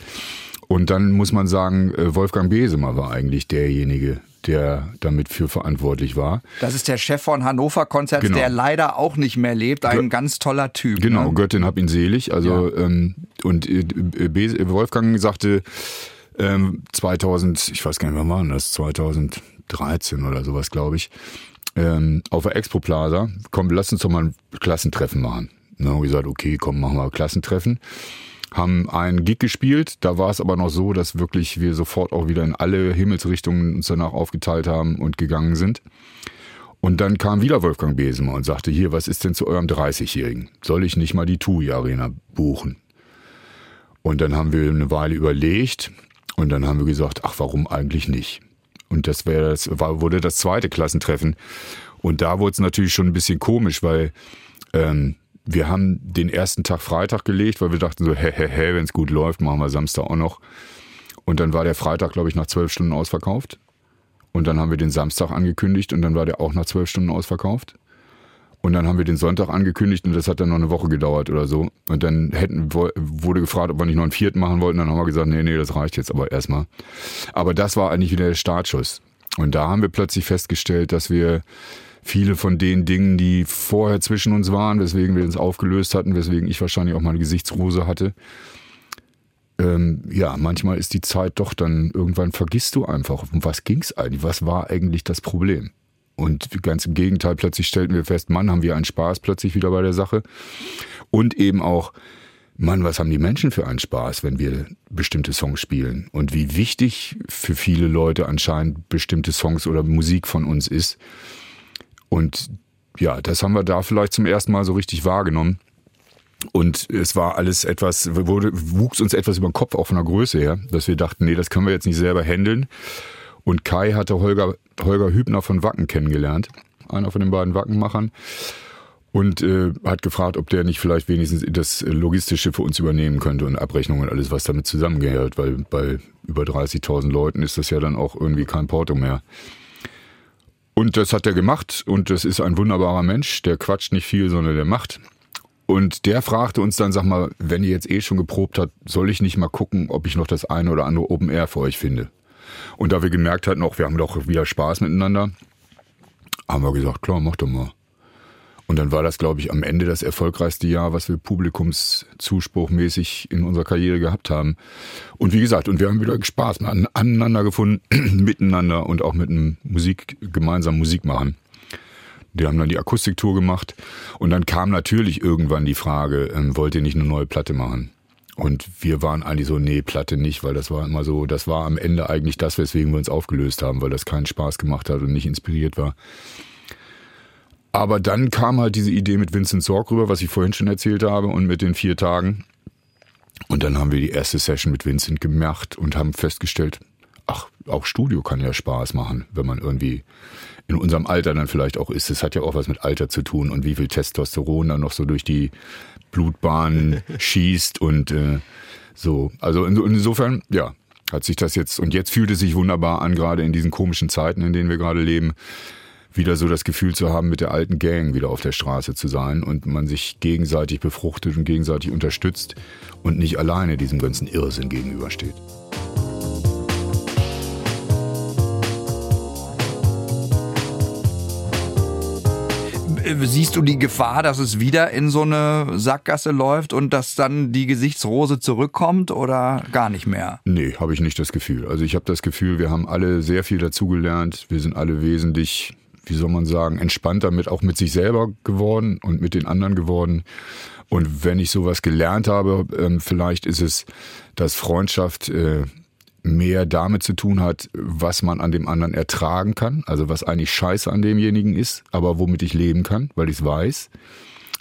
Und dann muss man sagen, äh, Wolfgang Besemer war eigentlich derjenige, der damit für verantwortlich war. Das ist der Chef von Hannover Konzerts, Genau. der leider auch nicht mehr lebt. Ein Gö- ganz toller Typ. Genau, Ne? Göttin hab ihn selig. Also ähm, und äh, Be- Wolfgang sagte ähm, 2000, ich weiß gar nicht, wann war das? 2013 oder sowas, glaube ich. Ähm, auf der Expo Plaza, komm, lass uns doch mal ein Klassentreffen machen. Dann haben wir gesagt, okay, komm, machen wir ein Klassentreffen. Haben einen Gig gespielt, da war es aber noch so, dass wirklich wir sofort auch wieder in alle Himmelsrichtungen uns danach aufgeteilt haben und gegangen sind. Und dann kam wieder Wolfgang Besemer und sagte, hier, was ist denn zu eurem 30-Jährigen? Soll ich nicht mal die TUI Arena buchen? Und dann haben wir eine Weile überlegt und dann haben wir gesagt, ach, warum eigentlich nicht? Und das wäre das war, wurde das zweite Klassentreffen. Und da wurde es natürlich schon ein bisschen komisch, weil ähm, wir haben den ersten Tag Freitag gelegt, weil wir dachten so, hä, hä, hä, wenn es gut läuft, machen wir Samstag auch noch. Und dann war der Freitag, glaube ich, nach zwölf Stunden ausverkauft. Und dann haben wir den Samstag angekündigt und dann war der auch nach zwölf Stunden ausverkauft. Und dann haben wir den Sonntag angekündigt und das hat dann noch eine Woche gedauert oder so. Und dann hätten, wurde gefragt, ob wir nicht noch einen vierten machen wollten. Dann haben wir gesagt, nee, nee, das reicht jetzt aber erstmal. Aber das war eigentlich wieder der Startschuss. Und da haben wir plötzlich festgestellt, dass wir viele von den Dingen, die vorher zwischen uns waren, weswegen wir uns aufgelöst hatten, weswegen ich wahrscheinlich auch mal eine Gesichtsrose hatte, ähm, ja, manchmal ist die Zeit doch dann, irgendwann vergisst du einfach, um was ging's eigentlich, was war eigentlich das Problem? Und ganz im Gegenteil, plötzlich stellten wir fest, Mann, haben wir einen Spaß plötzlich wieder bei der Sache. Und eben auch, Mann, was haben die Menschen für einen Spaß, wenn wir bestimmte Songs spielen? Und wie wichtig für viele Leute anscheinend bestimmte Songs oder Musik von uns ist. Und ja, das haben wir da vielleicht zum ersten Mal so richtig wahrgenommen. Und es war alles etwas, wurde, wuchs uns etwas über den Kopf auch von der Größe her, dass wir dachten, nee, das können wir jetzt nicht selber handeln. Und Kai hatte Holger, Holger Hübner von Wacken kennengelernt, einer von den beiden Wackenmachern, und äh, hat gefragt, ob der nicht vielleicht wenigstens das Logistische für uns übernehmen könnte und Abrechnungen und alles, was damit zusammengehört, weil bei über 30.000 Leuten ist das ja dann auch irgendwie kein Porto mehr. Und das hat er gemacht und das ist ein wunderbarer Mensch, der quatscht nicht viel, sondern der macht. Und der fragte uns dann, sag mal, wenn ihr jetzt eh schon geprobt habt, soll ich nicht mal gucken, ob ich noch das eine oder andere Open Air für euch finde? Und da wir gemerkt hatten, auch wir haben doch wieder Spaß miteinander, haben wir gesagt, klar, mach doch mal. Und dann war das, glaube ich, am Ende das erfolgreichste Jahr, was wir publikumszuspruchmäßig in unserer Karriere gehabt haben. Und wie gesagt, und wir haben wieder Spaß aneinander gefunden, miteinander und auch mit einem Musik, gemeinsam Musik machen. Die haben dann die Akustiktour gemacht und dann kam natürlich irgendwann die Frage, ähm, wollt ihr nicht eine neue Platte machen? Und wir waren eigentlich so, nee, Platte nicht, weil das war immer so, das war am Ende eigentlich das, weswegen wir uns aufgelöst haben, weil das keinen Spaß gemacht hat und nicht inspiriert war. Aber dann kam halt diese Idee mit Vincent Sorg rüber, was ich vorhin schon erzählt habe, und mit den vier Tagen. Und dann haben wir die erste Session mit Vincent gemacht und haben festgestellt, ach, auch Studio kann ja Spaß machen, wenn man irgendwie in unserem Alter dann vielleicht auch ist. Es hat ja auch was mit Alter zu tun und wie viel Testosteron dann noch so durch die Blutbahn schießt und äh, so. Also in, insofern, ja, hat sich das jetzt, und jetzt fühlt es sich wunderbar an, gerade in diesen komischen Zeiten, in denen wir gerade leben, wieder so das Gefühl zu haben, mit der alten Gang wieder auf der Straße zu sein und man sich gegenseitig befruchtet und gegenseitig unterstützt und nicht alleine diesem ganzen Irrsinn gegenübersteht. Siehst du die Gefahr, dass es wieder in so eine Sackgasse läuft und dass dann die Gesichtsrose zurückkommt oder gar nicht mehr? Nee, habe ich nicht das Gefühl. Also ich habe das Gefühl, wir haben alle sehr viel dazugelernt. Wir sind alle wesentlich, wie soll man sagen, entspannter mit auch mit sich selber geworden und mit den anderen geworden. Und wenn ich sowas gelernt habe, ähm, vielleicht ist es, dass Freundschaft äh, mehr damit zu tun hat, was man an dem anderen ertragen kann, also was eigentlich scheiße an demjenigen ist, aber womit ich leben kann, weil ich es weiß,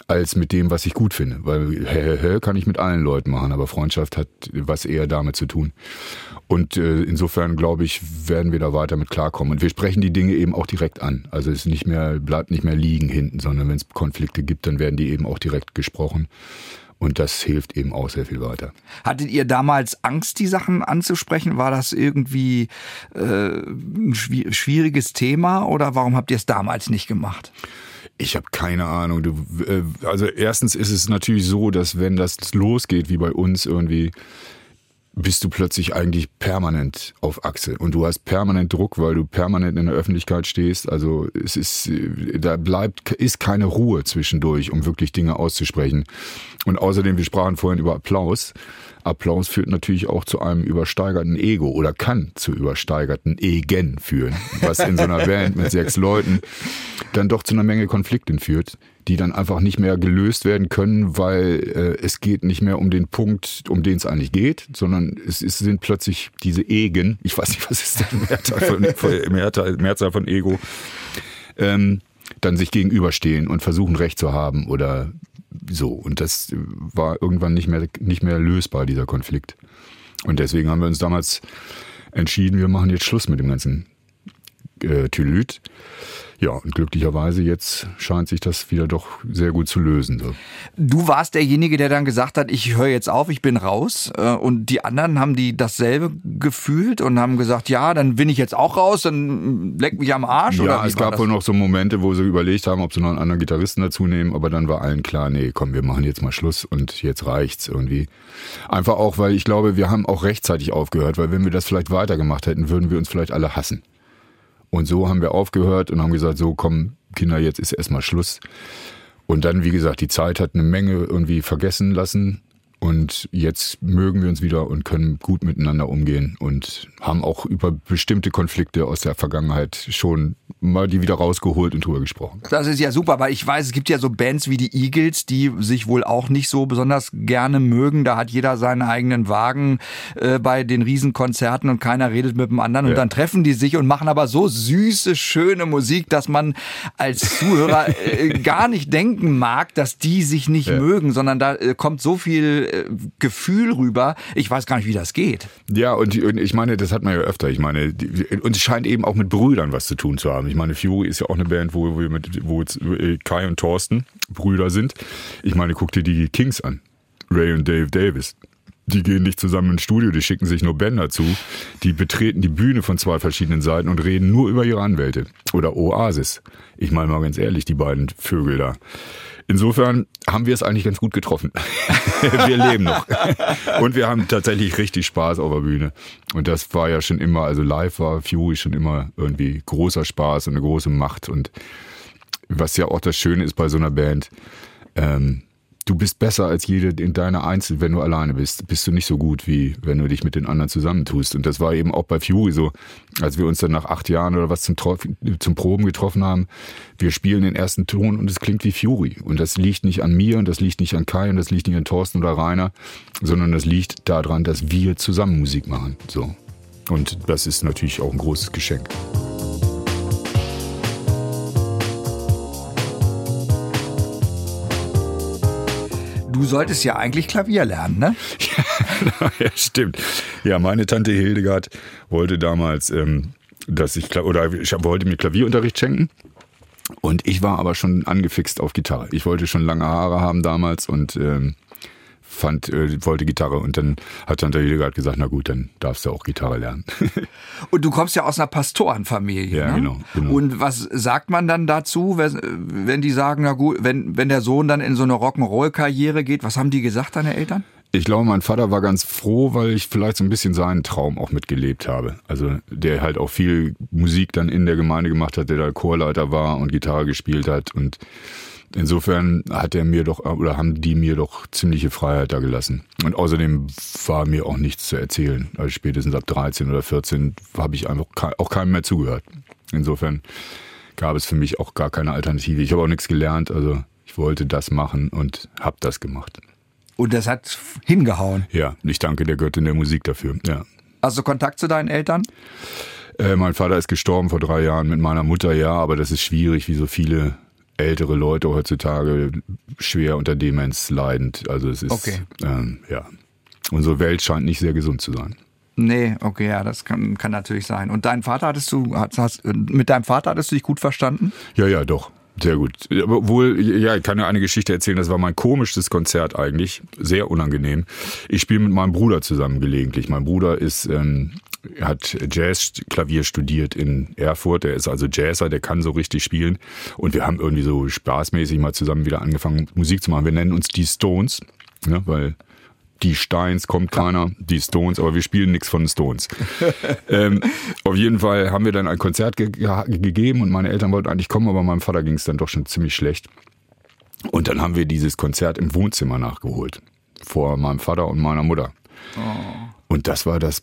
als mit dem, was ich gut finde. Weil hä, hä, hä kann ich mit allen Leuten machen, aber Freundschaft hat was eher damit zu tun. Und äh, insofern glaube ich, werden wir da weiter mit klarkommen. Und wir sprechen die Dinge eben auch direkt an. Also es nicht mehr, bleibt nicht mehr liegen hinten, sondern wenn es Konflikte gibt, dann werden die eben auch direkt gesprochen. Und das hilft eben auch sehr viel weiter. Hattet ihr damals Angst, die Sachen anzusprechen? War das irgendwie äh, ein schwieriges Thema oder warum habt ihr es damals nicht gemacht? Ich habe keine Ahnung. Du, äh, also erstens ist es natürlich so, dass wenn das losgeht, wie bei uns irgendwie, bist du plötzlich eigentlich permanent auf Achse und du hast permanent Druck, weil du permanent in der Öffentlichkeit stehst. Also es ist, da bleibt, ist keine Ruhe zwischendurch, um wirklich Dinge auszusprechen. Und außerdem, wir sprachen vorhin über Applaus. Applaus führt natürlich auch zu einem übersteigerten Ego oder kann zu übersteigerten Egen führen, was in so einer Band mit sechs Leuten dann doch zu einer Menge Konflikten führt, die dann einfach nicht mehr gelöst werden können, weil äh, es geht nicht mehr um den Punkt, um den es eigentlich geht, sondern es, es sind plötzlich diese Egen, ich weiß nicht, was ist der Mehrzahl von, Mehrzahl, Mehrzahl von Ego, ähm, dann sich gegenüberstehen und versuchen Recht zu haben oder so. Und das war irgendwann nicht mehr, nicht mehr lösbar, dieser Konflikt. Und deswegen haben wir uns damals entschieden, wir machen jetzt Schluss mit dem ganzen äh, Tylüt. Ja, und glücklicherweise jetzt scheint sich das wieder doch sehr gut zu lösen. So. Du warst derjenige, der dann gesagt hat, ich höre jetzt auf, ich bin raus. Äh, und die anderen haben die dasselbe gefühlt und haben gesagt, ja, dann bin ich jetzt auch raus, dann leck mich am Arsch. Ja, oder es gab wohl noch so Momente, wo sie überlegt haben, ob sie noch einen anderen Gitarristen dazu nehmen, aber dann war allen klar, nee, komm, wir machen jetzt mal Schluss und jetzt reicht's irgendwie. Einfach auch, weil ich glaube, wir haben auch rechtzeitig aufgehört, weil wenn wir das vielleicht weitergemacht hätten, würden wir uns vielleicht alle hassen. Und so haben wir aufgehört und haben gesagt, so komm, Kinder, jetzt ist erstmal Schluss. Und dann, wie gesagt, die Zeit hat eine Menge irgendwie vergessen lassen. Und jetzt mögen wir uns wieder und können gut miteinander umgehen und haben auch über bestimmte Konflikte aus der Vergangenheit schon mal die wieder rausgeholt und drüber gesprochen. Das ist ja super, weil ich weiß, es gibt ja so Bands wie die Eagles, die sich wohl auch nicht so besonders gerne mögen. Da hat jeder seinen eigenen Wagen äh, bei den Riesenkonzerten und keiner redet mit dem anderen. Und ja. dann treffen die sich und machen aber so süße, schöne Musik, dass man als Zuhörer äh, gar nicht denken mag, dass die sich nicht ja. mögen, sondern da äh, kommt so viel äh, Gefühl rüber. Ich weiß gar nicht, wie das geht. Ja, und, und ich meine, das hat man ja öfter. Ich meine, die, und es scheint eben auch mit Brüdern was zu tun zu haben. Ich meine, Fury ist ja auch eine Band, wo wir mit, wo äh, Kai und Thorsten Brüder sind. Ich meine, guck dir die Kings an. Ray und Dave Davis. Die gehen nicht zusammen ins Studio, die schicken sich nur Bänder zu. Die betreten die Bühne von zwei verschiedenen Seiten und reden nur über ihre Anwälte. Oder Oasis. Ich meine mal ganz ehrlich, die beiden Vögel da. Insofern haben wir es eigentlich ganz gut getroffen. wir leben noch. Und wir haben tatsächlich richtig Spaß auf der Bühne. Und das war ja schon immer, also live war Fury schon immer irgendwie großer Spaß und eine große Macht. Und was ja auch das Schöne ist bei so einer Band, ähm, du bist besser als jede in deiner Einzel, wenn du alleine bist, bist du nicht so gut, wie wenn du dich mit den anderen zusammentust. Und das war eben auch bei Fury so, als wir uns dann nach acht Jahren oder was zum, zum Proben getroffen haben. Wir spielen den ersten Ton und es klingt wie Fury. Und das liegt nicht an mir und das liegt nicht an Kai und das liegt nicht an Thorsten oder Rainer, sondern das liegt daran, dass wir zusammen Musik machen. So. Und das ist natürlich auch ein großes Geschenk. Du solltest ja eigentlich Klavier lernen, ne? ja, stimmt. Ja, meine Tante Hildegard wollte damals, ähm, dass ich, oder ich wollte mir Klavierunterricht schenken. Und ich war aber schon angefixt auf Gitarre. Ich wollte schon lange Haare haben damals und ähm, fand, äh, wollte Gitarre und dann hat Tante Hildegard gesagt, na gut, dann darfst du auch Gitarre lernen. und du kommst ja aus einer Pastorenfamilie. Ja, ne? genau, genau. Und was sagt man dann dazu, wenn die sagen, na gut, wenn, wenn der Sohn dann in so eine Rock'n'Roll-Karriere geht, was haben die gesagt, deine Eltern? Ich glaube, mein Vater war ganz froh, weil ich vielleicht so ein bisschen seinen Traum auch mitgelebt habe. Also der halt auch viel Musik dann in der Gemeinde gemacht hat, der da Chorleiter war und Gitarre gespielt hat und Insofern hat er mir doch, oder haben die mir doch ziemliche Freiheit da gelassen. Und außerdem war mir auch nichts zu erzählen. Also spätestens ab 13 oder 14 habe ich einfach auch keinem mehr zugehört. Insofern gab es für mich auch gar keine Alternative. Ich habe auch nichts gelernt, also ich wollte das machen und habe das gemacht. Und das hat hingehauen? Ja, ich danke der Göttin der Musik dafür, ja. Hast du Kontakt zu deinen Eltern? Äh, mein Vater ist gestorben vor drei Jahren mit meiner Mutter, ja, aber das ist schwierig, wie so viele ältere Leute heutzutage schwer unter Demenz leidend. Also es ist, okay. ähm, ja, unsere Welt scheint nicht sehr gesund zu sein. Nee, okay, ja, das kann, kann natürlich sein. Und deinen Vater hattest du, hast, hast, mit deinem Vater hattest du dich gut verstanden? Ja, ja, doch. Sehr gut. Obwohl, ja, ich kann ja eine Geschichte erzählen, das war mein komischstes Konzert eigentlich. Sehr unangenehm. Ich spiele mit meinem Bruder zusammen gelegentlich. Mein Bruder ist ähm, hat Jazz-Klavier studiert in Erfurt. Der ist also Jazzer, der kann so richtig spielen. Und wir haben irgendwie so spaßmäßig mal zusammen wieder angefangen, Musik zu machen. Wir nennen uns die Stones, ne, weil die Steins kommt keiner, die Stones, aber wir spielen nichts von den Stones. ähm, auf jeden Fall haben wir dann ein Konzert ge gegeben und meine Eltern wollten eigentlich kommen, aber meinem Vater ging es dann doch schon ziemlich schlecht. Und dann haben wir dieses Konzert im Wohnzimmer nachgeholt. Vor meinem Vater und meiner Mutter. Oh. Und das war das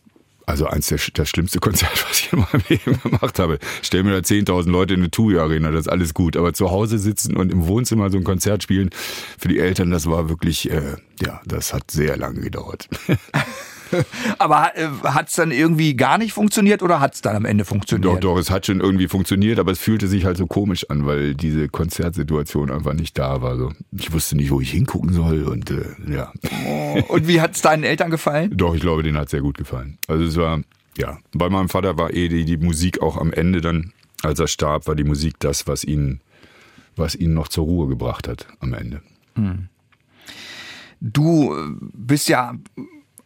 also eins der, das schlimmste Konzert, was ich in meinem Leben gemacht habe. Stell mir da 10.000 Leute in eine TUI-Arena, das ist alles gut. Aber zu Hause sitzen und im Wohnzimmer so ein Konzert spielen, für die Eltern, das war wirklich, äh, ja, das hat sehr lange gedauert. aber äh, hat es dann irgendwie gar nicht funktioniert oder hat es dann am Ende funktioniert? Doch, doch, es hat schon irgendwie funktioniert, aber es fühlte sich halt so komisch an, weil diese Konzertsituation einfach nicht da war. So. Ich wusste nicht, wo ich hingucken soll und äh, ja. Oh, und wie hat es deinen Eltern gefallen? Doch, ich glaube, denen hat es sehr gut gefallen. Also es war, ja, bei meinem Vater war eh die, die Musik auch am Ende dann, als er starb, war die Musik das, was ihn, was ihn noch zur Ruhe gebracht hat am Ende. Hm. Du bist ja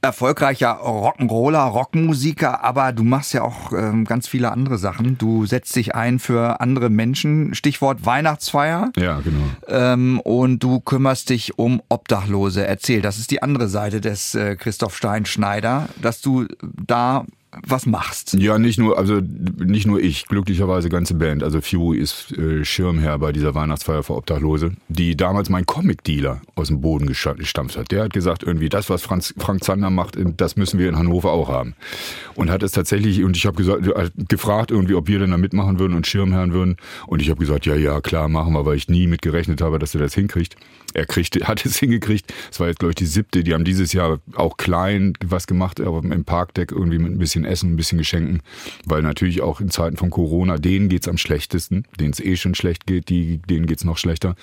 erfolgreicher Rock'n'Roller, Rockmusiker, aber du machst ja auch ähm, ganz viele andere Sachen. Du setzt dich ein für andere Menschen, Stichwort Weihnachtsfeier. Ja, genau. Ähm, und du kümmerst dich um Obdachlose. Erzähl, das ist die andere Seite des äh, Christoph Stein Schneider, dass du da was machst. Ja, nicht nur, also nicht nur ich, glücklicherweise ganze Band. Also Fury ist äh, Schirmherr bei dieser Weihnachtsfeier für Obdachlose, die damals mein Comic-Dealer aus dem Boden gestampft hat. Der hat gesagt, irgendwie das, was Franz, Frank Zander macht, das müssen wir in Hannover auch haben. Und hat es tatsächlich, und ich habe gesagt, äh, gefragt irgendwie, ob wir denn da mitmachen würden und Schirmherren würden. Und ich habe gesagt, ja, ja, klar, machen wir, weil ich nie mitgerechnet habe, dass er das hinkriegt. Er kriegt, hat es hingekriegt. Es war jetzt, glaube ich, die siebte. Die haben dieses Jahr auch klein was gemacht, aber im Parkdeck irgendwie mit ein bisschen Essen, ein bisschen Geschenken, weil natürlich auch in Zeiten von Corona, denen geht es am schlechtesten, denen es eh schon schlecht geht, die, denen es noch schlechter.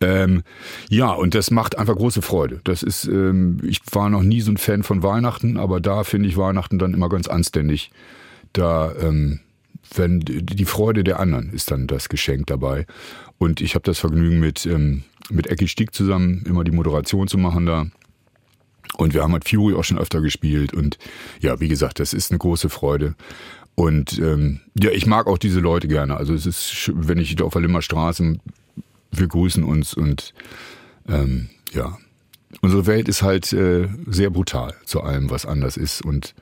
Ähm, ja, und das macht einfach große Freude. Das ist, ähm, ich war noch nie so ein Fan von Weihnachten, aber da finde ich Weihnachten dann immer ganz anständig. Da, ähm, wenn die Freude der anderen ist dann das Geschenk dabei. Und ich habe das Vergnügen mit, ähm, mit Ecki Stieg zusammen immer die Moderation zu machen da. Und wir haben halt Fury auch schon öfter gespielt. Und ja, wie gesagt, das ist eine große Freude. Und ähm, ja, ich mag auch diese Leute gerne. Also es ist, wenn ich auf der Limmer Straße wir grüßen uns und ähm, ja, unsere Welt ist halt äh, sehr brutal zu allem, was anders ist und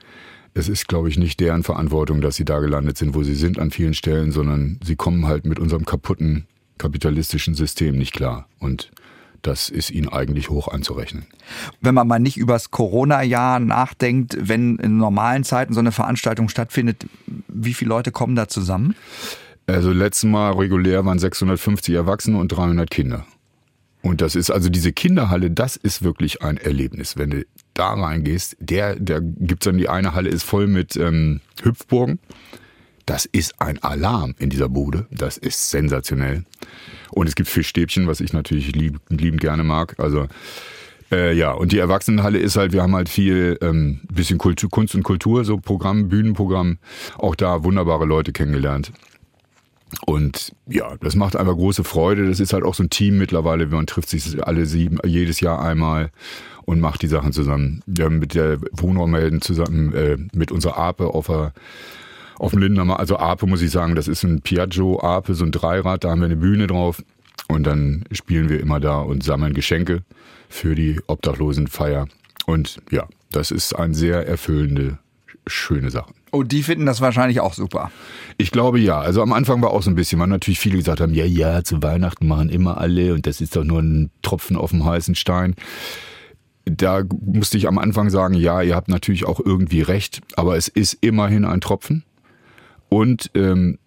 es ist, glaube ich, nicht deren Verantwortung, dass sie da gelandet sind, wo sie sind an vielen Stellen, sondern sie kommen halt mit unserem kaputten kapitalistischen System nicht klar. Und das ist ihnen eigentlich hoch anzurechnen. Wenn man mal nicht übers Corona-Jahr nachdenkt, wenn in normalen Zeiten so eine Veranstaltung stattfindet, wie viele Leute kommen da zusammen? Also letztes Mal regulär waren 650 Erwachsene und 300 Kinder. Und das ist also diese Kinderhalle, das ist wirklich ein Erlebnis. Wenn du da reingehst, der, der gibt's dann die eine Halle ist voll mit ähm, Hüpfburgen. Das ist ein Alarm in dieser Bude. Das ist sensationell. Und es gibt Fischstäbchen, was ich natürlich lieb, liebend gerne mag. Also äh, ja, und die Erwachsenenhalle ist halt, wir haben halt viel ähm, bisschen Kultur, Kunst und Kultur, so Programm, Bühnenprogramm. Auch da wunderbare Leute kennengelernt. Und ja, das macht einfach große Freude. Das ist halt auch so ein Team mittlerweile. Man trifft sich alle sieben, jedes Jahr einmal und macht die Sachen zusammen. Wir haben mit der Wohnraummelden zusammen, äh, mit unserer Ape auf der auf dem Lindenhammer, also Ape muss ich sagen, das ist ein Piaggio Ape, so ein Dreirad, da haben wir eine Bühne drauf und dann spielen wir immer da und sammeln Geschenke für die Obdachlosenfeier. Und ja, das ist eine sehr erfüllende, schöne Sache. Und die finden das wahrscheinlich auch super. Ich glaube ja. Also am Anfang war auch so ein bisschen, weil natürlich viele gesagt haben, ja, ja, zu Weihnachten machen immer alle und das ist doch nur ein Tropfen auf dem heißen Stein. Da musste ich am Anfang sagen, ja, ihr habt natürlich auch irgendwie recht, aber es ist immerhin ein Tropfen. Und ähm,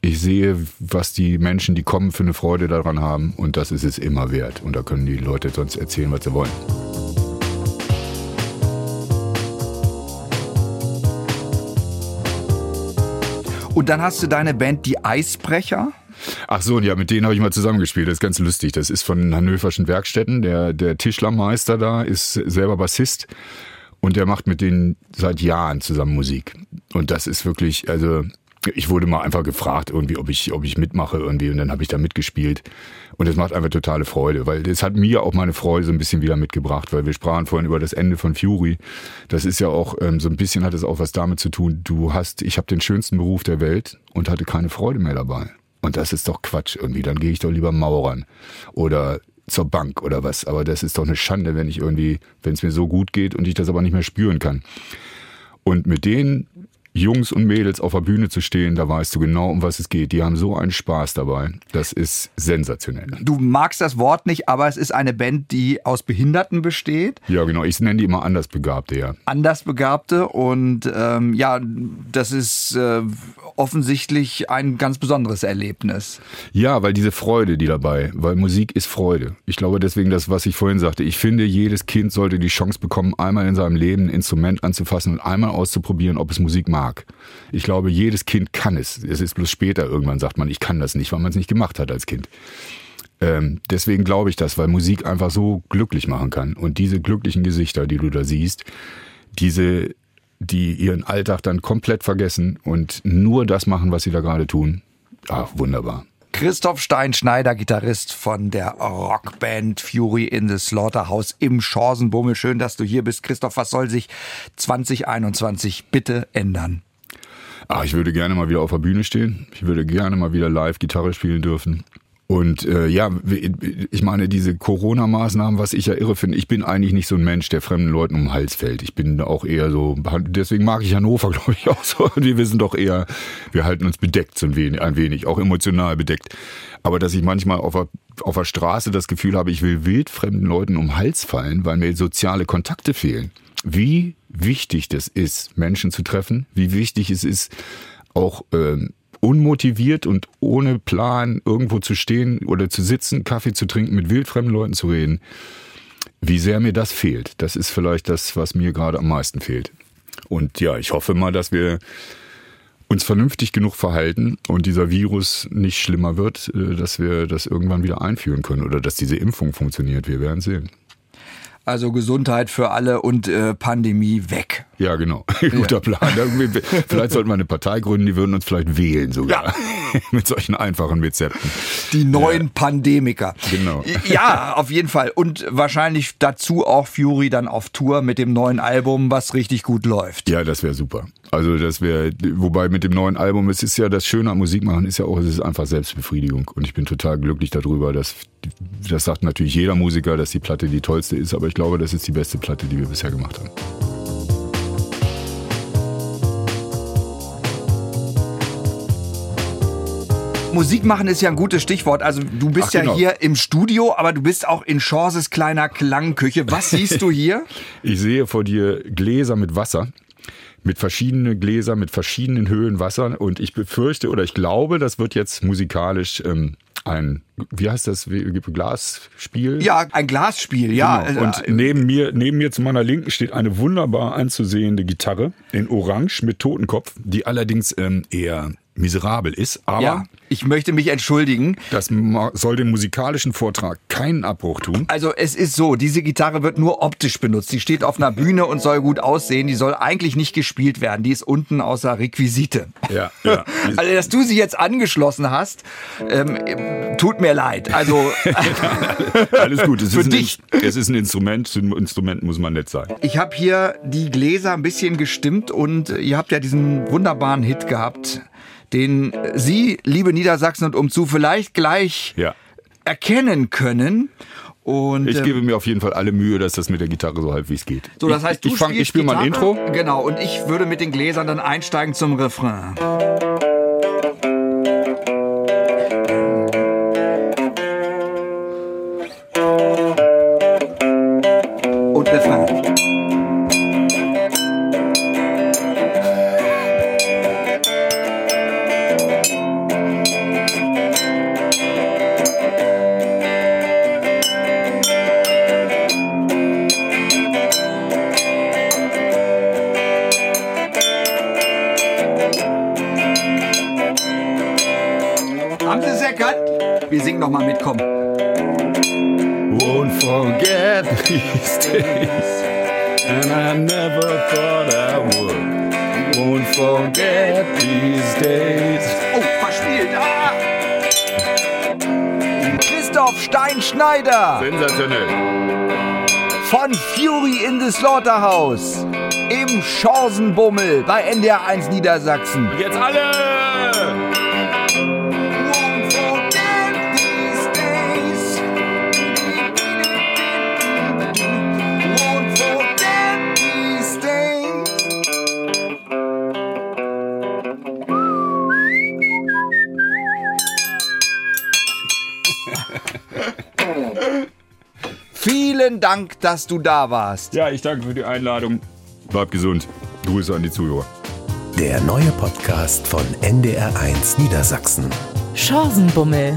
ich sehe, was die Menschen, die kommen, für eine Freude daran haben. Und das ist es immer wert. Und da können die Leute sonst erzählen, was sie wollen. Und dann hast du deine Band Die Eisbrecher. Ach so, ja, mit denen habe ich mal zusammengespielt. Das ist ganz lustig. Das ist von Hannoverschen Werkstätten. Der, der Tischlermeister da ist selber Bassist. Und der macht mit denen seit Jahren zusammen Musik. Und das ist wirklich, also ich wurde mal einfach gefragt, irgendwie, ob ich, ob ich mitmache irgendwie und dann habe ich da mitgespielt. Und es macht einfach totale Freude, weil es hat mir auch meine Freude so ein bisschen wieder mitgebracht, weil wir sprachen vorhin über das Ende von Fury. Das ist ja auch, ähm, so ein bisschen hat es auch was damit zu tun, du hast, ich habe den schönsten Beruf der Welt und hatte keine Freude mehr dabei. Und das ist doch Quatsch irgendwie. Dann gehe ich doch lieber Maurern oder zur Bank oder was. Aber das ist doch eine Schande, wenn ich irgendwie, wenn es mir so gut geht und ich das aber nicht mehr spüren kann. Und mit denen Jungs und Mädels auf der Bühne zu stehen, da weißt du genau, um was es geht. Die haben so einen Spaß dabei. Das ist sensationell. Du magst das Wort nicht, aber es ist eine Band, die aus Behinderten besteht. Ja, genau. Ich nenne die immer Andersbegabte, ja. Andersbegabte und ähm, ja, das ist äh, offensichtlich ein ganz besonderes Erlebnis. Ja, weil diese Freude, die dabei, weil Musik ist Freude. Ich glaube deswegen das, was ich vorhin sagte. Ich finde, jedes Kind sollte die Chance bekommen, einmal in seinem Leben ein Instrument anzufassen und einmal auszuprobieren, ob es Musik mag mag. Ich glaube, jedes Kind kann es. Es ist bloß später irgendwann sagt man, ich kann das nicht, weil man es nicht gemacht hat als Kind. Ähm, deswegen glaube ich das, weil Musik einfach so glücklich machen kann. Und diese glücklichen Gesichter, die du da siehst, diese, die ihren Alltag dann komplett vergessen und nur das machen, was sie da gerade tun, ach, wunderbar. Christoph Steinschneider, Gitarrist von der Rockband Fury in the Slaughterhouse im Chancenbummel. Schön, dass du hier bist. Christoph, was soll sich 2021 bitte ändern? Ah, ich würde gerne mal wieder auf der Bühne stehen. Ich würde gerne mal wieder live Gitarre spielen dürfen. Und äh, ja, ich meine, diese Corona-Maßnahmen, was ich ja irre finde, ich bin eigentlich nicht so ein Mensch, der fremden Leuten um den Hals fällt. Ich bin auch eher so, deswegen mag ich Hannover, glaube ich, auch so. Wir wissen doch eher, wir halten uns bedeckt so ein wenig, ein wenig, auch emotional bedeckt. Aber dass ich manchmal auf der, auf der Straße das Gefühl habe, ich will wildfremden Leuten um den Hals fallen, weil mir soziale Kontakte fehlen. Wie wichtig das ist, Menschen zu treffen, wie wichtig es ist, auch ähm, unmotiviert und ohne Plan irgendwo zu stehen oder zu sitzen, Kaffee zu trinken, mit wildfremden Leuten zu reden. Wie sehr mir das fehlt. Das ist vielleicht das, was mir gerade am meisten fehlt. Und ja, ich hoffe mal, dass wir uns vernünftig genug verhalten und dieser Virus nicht schlimmer wird, äh, dass wir das irgendwann wieder einführen können oder dass diese Impfung funktioniert. Wir werden sehen. Also Gesundheit für alle und äh, Pandemie weg. Ja, genau. Guter Plan. vielleicht sollten wir eine Partei gründen, die würden uns vielleicht wählen sogar. Ja. Mit solchen einfachen Rezepten. Die neuen ja. Pandemiker. Genau. Ja, auf jeden Fall. Und wahrscheinlich dazu auch Fury dann auf Tour mit dem neuen Album, was richtig gut läuft. Ja, das wäre super. Also das wäre, wobei mit dem neuen Album, es ist ja das Schöne am Musikmachen, ist ja auch, es ist einfach Selbstbefriedigung. Und ich bin total glücklich darüber, dass, das sagt natürlich jeder Musiker, dass die Platte die tollste ist, aber ich glaube, das ist die beste Platte, die wir bisher gemacht haben. Musik machen ist ja ein gutes Stichwort. Also du bist Ach, ja genau. hier im Studio, aber du bist auch in Chances kleiner Klangküche. Was siehst du hier? Ich sehe vor dir Gläser mit Wasser. Mit verschiedenen Gläser, mit verschiedenen Höhen Wasser. Und ich befürchte oder ich glaube, das wird jetzt musikalisch ähm, ein, wie heißt das, Glasspiel? Ja, ein Glasspiel, ja. Genau. Und Äh, neben mir, neben mir zu meiner Linken steht eine wunderbar anzusehende Gitarre in Orange mit Totenkopf, die allerdings ähm, eher miserabel ist. Aber ja, ich möchte mich entschuldigen. das soll dem musikalischen Vortrag keinen Abbruch tun. Also es ist so, diese Gitarre wird nur optisch benutzt. Die steht auf einer Bühne und soll gut aussehen. Die soll eigentlich nicht gespielt werden. Die ist unten außer Requisite. Ja, ja. Also, dass du sie jetzt angeschlossen hast, ähm, tut mir leid. Also, Alles gut. Es Für ist, ein, dich. es ist ein Instrument. Zu einem Instrument muss man nett sein. ich habe hier die Gläser ein bisschen gestimmt und ihr habt ja diesen wunderbaren Hit gehabt, den Sie, liebe Niedersachsen und umzu, vielleicht gleich Ja. erkennen können. Und Ich ähm, gebe mir auf jeden Fall alle Mühe, dass das mit der Gitarre so halbwegs geht. so, das heißt, du ich, fang, ich spiele mal ein. Intro. Genau, und ich würde mit den Gläsern dann einsteigen zum Refrain. Und Refrain. Slaughterhouse im Chancenbummel bei NDR 1 Niedersachsen. Jetzt alle! Dank, dass du da warst. Ja, ich danke für die Einladung. Bleib gesund. Grüße an die Zuhörer. Der neue Podcast von NDR1 Niedersachsen. Chancenbummel.